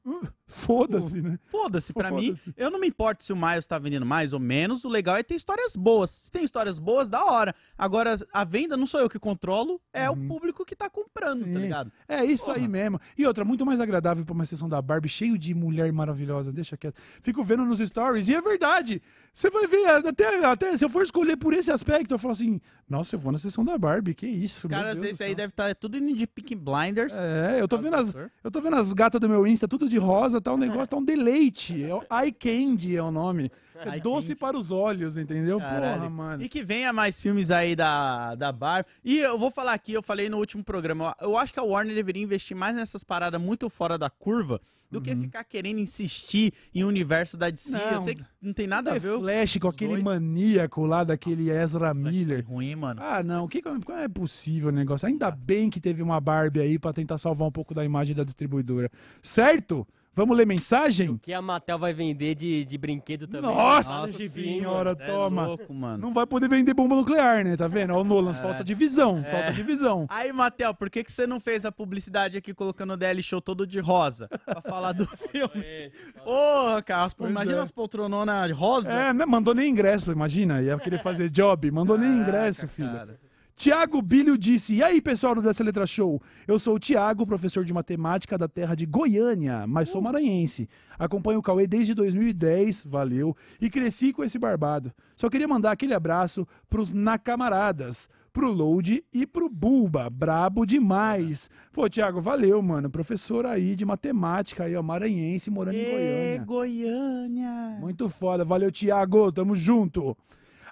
Foda-se, né? Foda-se, pra mim, Foda-se. eu não me importo se o Miles tá vendendo mais ou menos, o legal é ter histórias boas. Se tem histórias boas, da hora. Agora, a venda não sou eu que controlo, é Uhum. o público que tá comprando, Sim. tá ligado? É isso Porra. aí mesmo. E outra, muito mais agradável pra uma sessão da Barbie, cheio de mulher maravilhosa. Deixa quieto. Fico vendo nos stories, e é verdade. Você vai ver, até, até se eu for escolher por esse aspecto, eu falo assim: nossa, eu vou na sessão da Barbie, que isso. Os caras desse aí céu. devem estar tudo indo de Pink Blinders. É, eu tô Por vendo as, eu tô vendo as gatas do meu Insta, tudo de rosa, tá um negócio, tá um deleite. É o Eye Candy é o nome. É Eye doce candy. para os olhos, entendeu? Caralho. Porra, mano. E que venha mais filmes aí da, da Barbie. E eu vou falar aqui, eu falei no último programa, eu acho que a Warner deveria investir mais nessas paradas muito fora da curva do que ficar querendo insistir em universo da DC. eu Uhum. Não. sei que não tem nada a É ver. o Flash com aquele dois. maníaco lá, daquele Ezra Flash Miller. ruim, mano. Ah, não, que como é possível o negócio? Ainda bem que teve uma Barbie aí pra tentar salvar um pouco da imagem da distribuidora. Certo? Vamos ler mensagem? que a Mattel vai vender de, de brinquedo também. Nossa Nossa, senhora, Cê é toma. louco, mano. Não vai poder vender bomba nuclear, né? Tá vendo? Ó, o Nolan, falta de visão, falta de visão. Aí, Matel, por que, que você não fez a publicidade aqui colocando o DL Show todo de rosa? Pra falar do [laughs] filme. Porra, cara, as- Pois imagina é. as poltrononas rosa. É, né? mandou nem ingresso, imagina. Ia querer fazer job, mandou nem ingresso, Caraca, filho. cara. Tiago Bilho disse: E aí, pessoal do Dessa Letra Show? Eu sou o Tiago, professor de matemática da terra de Goiânia, mas sou maranhense. Acompanho o Cauê desde 2010, valeu, e cresci com esse barbado. Só queria mandar aquele abraço pros Nakamaradas. pro Load e pro Bulba. Brabo demais. Pô, Thiago, valeu, mano. Professor aí de matemática aí, ó, maranhense, morando em Goiânia. Goiânia. Muito foda. Valeu, Thiago. Tamo junto.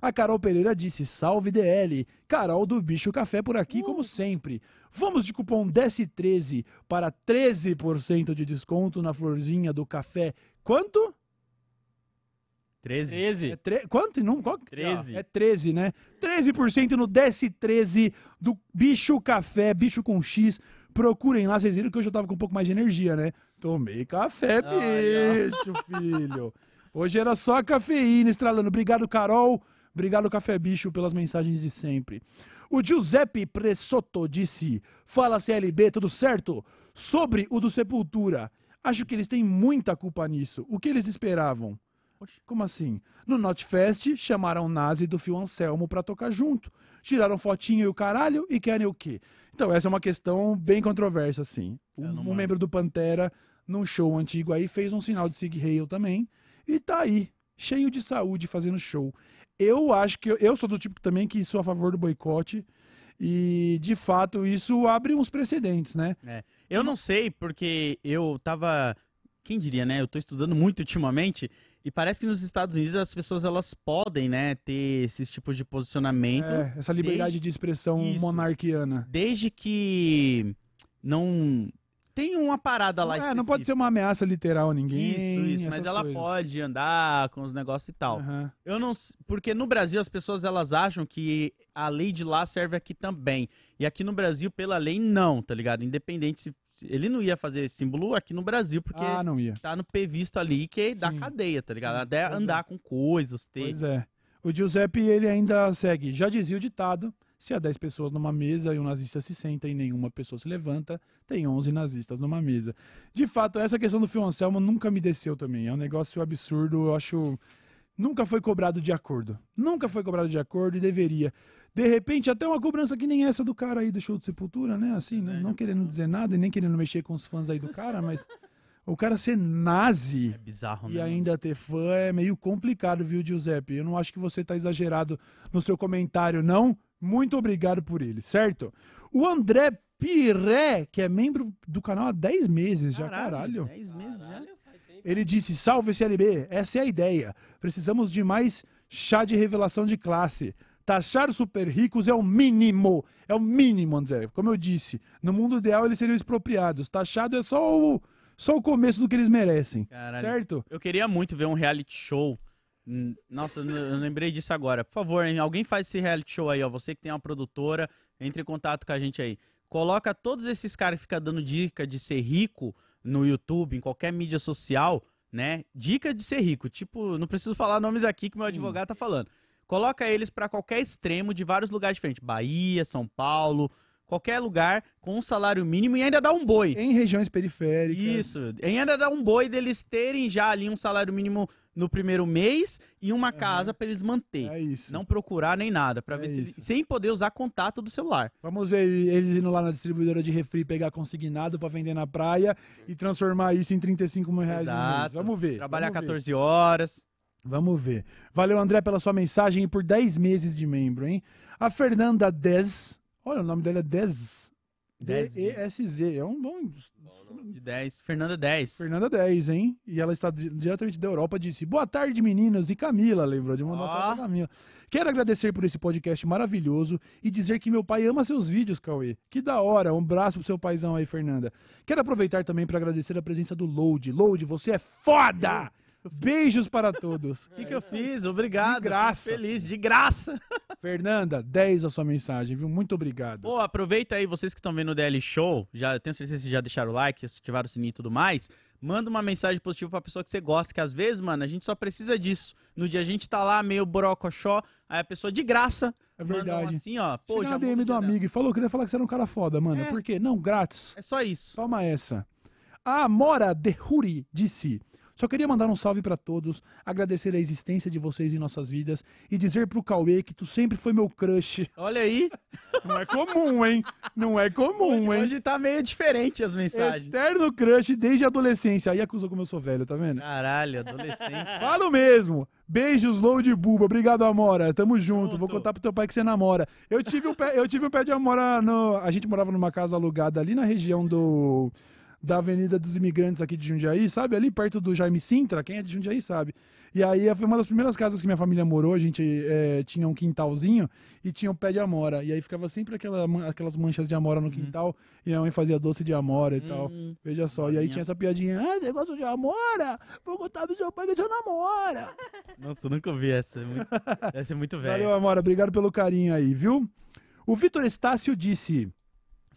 A Carol Pereira disse: Salve DL. Carol do Bicho Café por aqui, como sempre. Vamos de cupom DS13 para 13% de desconto na florzinha do café. Quanto? 13. 13. É tre... Quanto? Não, qual... 13. É 13, né? 13% no DS13 do Bicho Café, bicho com X. Procurem lá, vocês viram que hoje eu tava com um pouco mais de energia, né? Tomei café, Ai, bicho, filho. Hoje era só cafeína estralando. Obrigado, Carol. Obrigado, Café Bicho, pelas mensagens de sempre. O Giuseppe Pressotto disse: Fala CLB, tudo certo? Sobre o do Sepultura. Acho que eles têm muita culpa nisso. O que eles esperavam? Como assim? No Notfest, chamaram o Nazi do Fio Anselmo pra tocar junto. Tiraram fotinho e o caralho e querem o quê? Então, essa é uma questão bem controversa, assim. Um, um membro do Pantera, num show antigo aí, fez um sinal de Sig Heil também. E tá aí, cheio de saúde, fazendo show. Eu acho que. Eu, eu sou do tipo também que sou a favor do boicote. E, de fato, isso abre uns precedentes, né? Eu não sei, porque eu tava. Quem diria, né? Eu tô estudando muito ultimamente. E parece que nos Estados Unidos as pessoas elas podem, né, ter esses tipos de posicionamento. É, essa liberdade desde- de expressão Isso. monarquiana. Desde que não. Tem uma parada lá É, não pode ser uma ameaça literal a ninguém. Isso, isso. Mas ela coisas. pode andar com os negócios e tal. Aham. Eu não. Porque no Brasil as pessoas elas acham que a lei de lá serve aqui também. E aqui no Brasil, pela lei, não, tá ligado? Independente se. Ele não ia fazer esse símbolo aqui no Brasil, porque Ah, não ia. tá no P visto ali que é da cadeia, tá ligado? sim, Até pois é. andar com coisas, ter. Pois é. O Giuseppe, ele ainda segue. Já dizia o ditado: se há 10 pessoas numa mesa e um nazista se senta e nenhuma pessoa se levanta, tem 11 nazistas numa mesa. De fato, essa questão do Fio Anselmo nunca me desceu também. É um negócio absurdo, eu acho. Nunca foi cobrado de acordo. Nunca foi cobrado de acordo e deveria. De repente, até uma cobrança que nem essa do cara aí do show de Sepultura, né? Assim, né? não querendo dizer nada e nem querendo mexer com os fãs aí do cara, mas o cara ser nazi É bizarro, e né? mano? ainda ter fã é meio complicado, viu, Giuseppe? Eu não acho que você tá exagerado no seu comentário, não. Muito obrigado por ele, certo? O André Piré, que é membro do canal há 10 meses já, caralho. 10 meses já. Ele disse: Salve CLB, essa é a ideia. Precisamos de mais chá de revelação de classe. Taxar os super ricos é o mínimo. É o mínimo, André. Como eu disse, no mundo ideal eles seriam expropriados. Taxado é só o, só o começo do que eles merecem. Caralho. Certo? Eu queria muito ver um reality show. Nossa, eu lembrei disso agora. Por favor, hein, alguém faz esse reality show aí, ó. Você que tem uma produtora, entre em contato com a gente aí. Coloca todos esses caras que ficam dando dica de ser rico no YouTube, em qualquer mídia social, né? Dica de ser rico. Tipo, não preciso falar nomes aqui que meu advogado tá falando. Coloca eles pra qualquer extremo de vários lugares diferentes. Bahia, São Paulo, qualquer lugar com um salário mínimo e ainda dá um boi. Em regiões periféricas. Isso. E ainda dá um boi deles terem já ali um salário mínimo no primeiro mês e uma casa pra eles manter. É isso. Não procurar nem nada, pra É ver se sem poder usar contato do celular. Vamos ver eles indo lá na distribuidora de refri pegar consignado pra vender na praia e transformar isso em 35 mil reais no mês. Exato. Vamos ver. Trabalhar vamos ver. 14 horas. Vamos ver. Valeu, André, pela sua mensagem e por 10 meses de membro, hein? A Fernanda Dez. Olha, o nome dela é Dez. Dez. D-E-S-Z. É um bom. De 10. Fernanda 10. Fernanda 10, hein? E ela está di- diretamente da Europa. Disse: Boa tarde, meninos. E Camila, lembrou de mandar salve pra Camila. Quero agradecer por esse podcast maravilhoso e dizer que meu pai ama seus vídeos, Cauê. Que da hora. Um abraço pro seu paizão aí, Fernanda. Quero aproveitar também para agradecer a presença do Load. Load, você é foda! Beijos para todos. O que, que eu fiz? Obrigado. De graça. Feliz, de graça. [laughs] Fernanda, 10 a sua mensagem, viu? Muito obrigado. Pô, aproveita aí, vocês que estão vendo o DL Show, já tenho certeza que vocês já deixaram o like, ativaram o sininho e tudo mais. Manda uma mensagem positiva pra pessoa que você gosta, que às vezes, mano, a gente só precisa disso. No dia a gente tá lá meio brocochó, aí a pessoa de graça É manda um verdade. assim, ó. Pô, Chega já na DM do amigo e falou que queria falar que você era um cara foda, mano. É. Por quê? Não, grátis. É só isso. Toma essa. A Amora Derruri disse: Só queria mandar um salve pra todos, agradecer a existência de vocês em nossas vidas e dizer pro Cauê que tu sempre foi meu crush. [laughs] Olha aí. Não é comum, hein? Não é comum, Hoje, hein? hoje tá meio diferente as mensagens. Eterno crush desde a adolescência. Aí acusou como eu sou velho, tá vendo? Caralho, adolescência. [laughs] Falo mesmo. Beijos, Load Buba. Obrigado, Amora. Tamo junto. Junto. Vou contar pro teu pai que você namora. Eu tive um pé, eu tive um pé de Amora no. A gente morava numa casa alugada ali na região do. Da Avenida dos Imigrantes aqui de Jundiaí, sabe? Ali perto do Jaime Sintra, quem é de Jundiaí sabe. E aí foi uma das primeiras casas que minha família morou, a gente eh, tinha um quintalzinho e tinha um pé de amora. E aí ficava sempre aquela, aquelas manchas de amora no quintal e minha mãe fazia doce de amora e tal. Hum, Veja só, e aí tinha essa piadinha, ah, negócio de amora, vou contar pro seu pai que você namora. [laughs] Nossa, eu nunca ouvi essa. é muito- [laughs] Deve ser muito velho. Valeu, Amora. Obrigado pelo carinho aí, viu? O Vitor Estácio disse.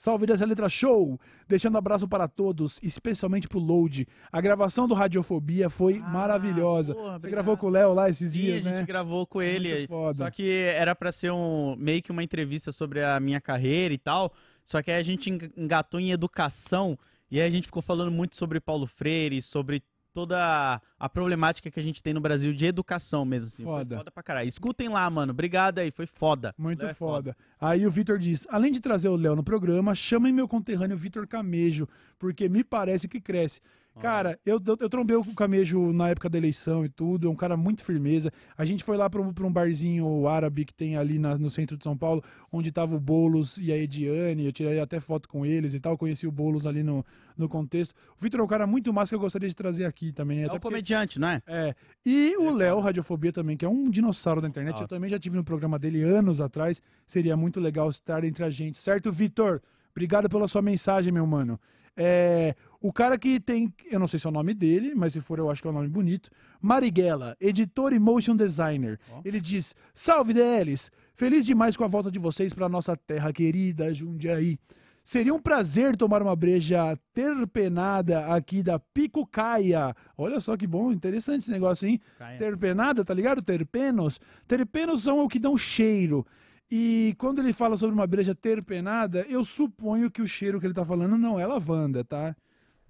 Salve dessa letra show! Deixando abraço para todos, especialmente pro Load. A gravação do Radiofobia foi Ah, maravilhosa. porra, Você obrigado. gravou com o Léo lá esses Sim, dias, a gente né? gravou com ele. Só que era pra ser um meio que uma entrevista sobre a minha carreira e tal. Só que aí a gente eng- engatou em educação e aí a gente ficou falando muito sobre Paulo Freire, sobre toda a- problemática que a gente tem no Brasil de educação mesmo. Assim. Foi Foda. foda pra caralho. Escutem lá, mano. Obrigado aí, foi foda. Muito Léo é foda. Aí o Vitor diz: além de trazer o Léo no programa, chamem meu conterrâneo Vitor Camejo, porque me parece que cresce. Cara, eu, eu, eu trombei o Camejo na época da eleição e tudo, é um cara muito firmeza. A gente foi lá pra um, pra um barzinho árabe que tem ali na- no centro de São Paulo, onde tava o Boulos e a Ediane, eu tirei até foto com eles e tal, conheci o Boulos ali no, no contexto. O Vitor é um cara muito massa que eu gostaria de trazer aqui também. É um comediante, não é? é. E o Léo, Radiofobia também, que é um dinossauro da internet. Eu também já tive no programa dele anos atrás. Seria muito legal estar entre a gente, certo, Vitor? Obrigado pela sua mensagem, meu mano. É, o cara que tem, eu não sei se é o nome dele, mas se for eu acho que é um nome bonito. Marighella, editor e motion designer. Ele diz: Salve DLs! Feliz demais com a volta de vocês para nossa terra querida, Jundiaí. Seria um prazer tomar uma breja terpenada aqui da Picucaia. Olha só que bom, interessante esse negócio, hein? Caia. Terpenada, tá ligado? Terpenos. Terpenos são o que dão cheiro. E quando ele fala sobre uma breja terpenada, eu suponho que o cheiro que ele tá falando não é lavanda, tá?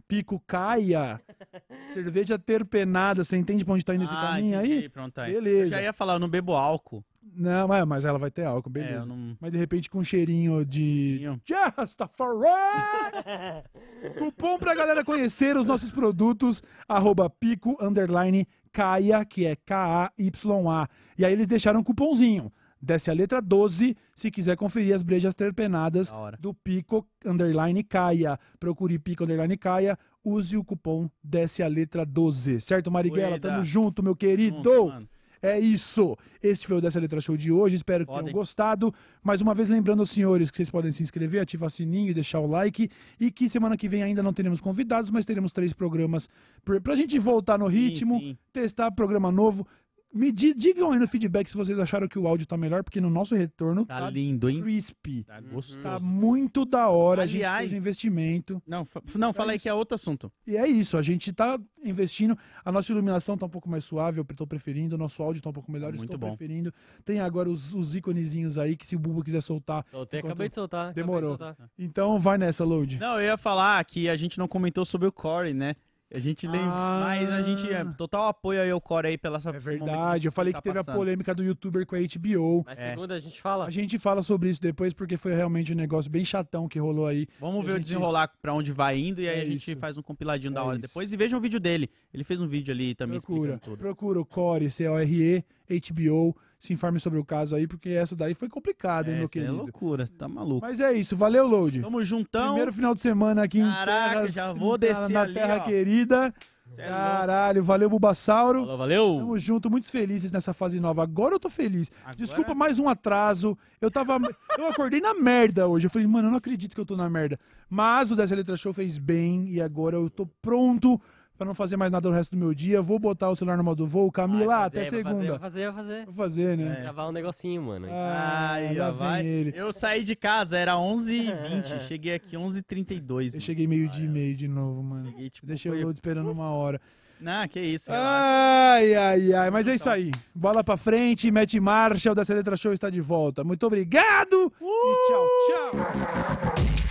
Picucaia. [laughs] cerveja terpenada. Você entende pra onde tá indo esse Ah, caminho entendi, aí? Pronto, aí. Beleza. Eu já ia falar, eu não bebo álcool. Não, mas- mas ela vai ter álcool, É, beleza. eu não... Mas de repente com um cheirinho de. Rastafari! [laughs] Cupom pra galera conhecer os nossos produtos, arroba pico, underline, caia, que é K-A-Y-A. E aí eles deixaram um cupomzinho. Desce a letra 12, se quiser conferir as brejas terpenadas do Pico Underline Caia. Procure Pico Underline Caia, use o cupom Desce a letra 12. Certo, Marighella? Cuida. Tamo junto, meu querido! Junto. É isso. Este foi o Dessa Letra Show de hoje. Espero que Podem. tenham gostado. Mais uma vez, lembrando aos senhores que vocês podem se inscrever, ativar o sininho e deixar o like. E que semana que vem ainda não teremos convidados, mas teremos três programas pra, gente voltar no ritmo, sim. testar programa novo. Me di- digam aí no feedback se vocês acharam que o áudio tá melhor, porque no nosso retorno Tá tá, lindo, hein? crispy. Tá gostoso. Tá muito da hora. a gente Aliás- fez um investimento. Não, fa- não, fala aí isso. que é outro assunto. E é isso, a gente tá investindo. A nossa iluminação tá um pouco mais suave, eu tô preferindo. O nosso áudio tá um pouco melhor, eu Muito estou bom. preferindo. Tem agora os, os íconezinhos aí que se o Bubu quiser soltar. Soltei, Enquanto- acabei de soltar. acabei de Demorou. soltar. Então vai nessa, Load. Não, eu ia falar que a gente não comentou sobre o Corey, né? A gente lembra, Ah. mas a gente é total apoio aí ao Corey aí pela essa É verdade, eu falei que teve a polêmica do youtuber com a HBO. Mas É. segunda a gente fala. A gente fala sobre isso depois porque foi realmente um negócio bem chatão que rolou aí. Vamos a ver o gente- desenrolar pra onde vai indo e aí É a gente isso. faz um compiladinho da É hora isso. depois e vejam o vídeo dele. Ele fez um vídeo ali também Procura, explicando tudo. procura o Core, C-O-R-E, HBO, se informe sobre o caso aí, porque essa daí foi complicada, hein, É, meu isso é querido. loucura, você tá maluco. Mas é isso, valeu, Load. Tamo juntão. Primeiro final de semana aqui Caraca, em terras, já vou na- descer na ali, terra ó. querida. Cê é. Caralho, valeu, Bulbasauro. Falou, valeu! Tamo junto, muito felizes nessa fase nova. Agora eu tô feliz. Agora- Desculpa mais um atraso. Eu tava. [laughs] eu acordei na merda hoje. Eu falei, mano, eu não acredito que eu tô na merda. Mas o Dessa Letra Show fez bem e agora eu tô pronto pra não fazer mais nada o resto do meu dia. Vou botar o celular no modo voo. Camila, Vai até fazer, segunda. fazer, vai fazer, Vou fazer, né? É. Gravar um negocinho, mano. Ah, Ai, lá vai. ele. Eu saí de casa, era [laughs] 11h20. cheguei aqui 11h32. Eu mano. cheguei meio dia e meio de novo, mano. Cheguei, tipo, Deixei foi- o load esperando uma hora. Não, que isso, relaxa. Ai, ai, ai. Mas é isso aí. Bola pra frente, mete marcha. O Dessa Letra Show está de volta. Muito obrigado e tchau, tchau.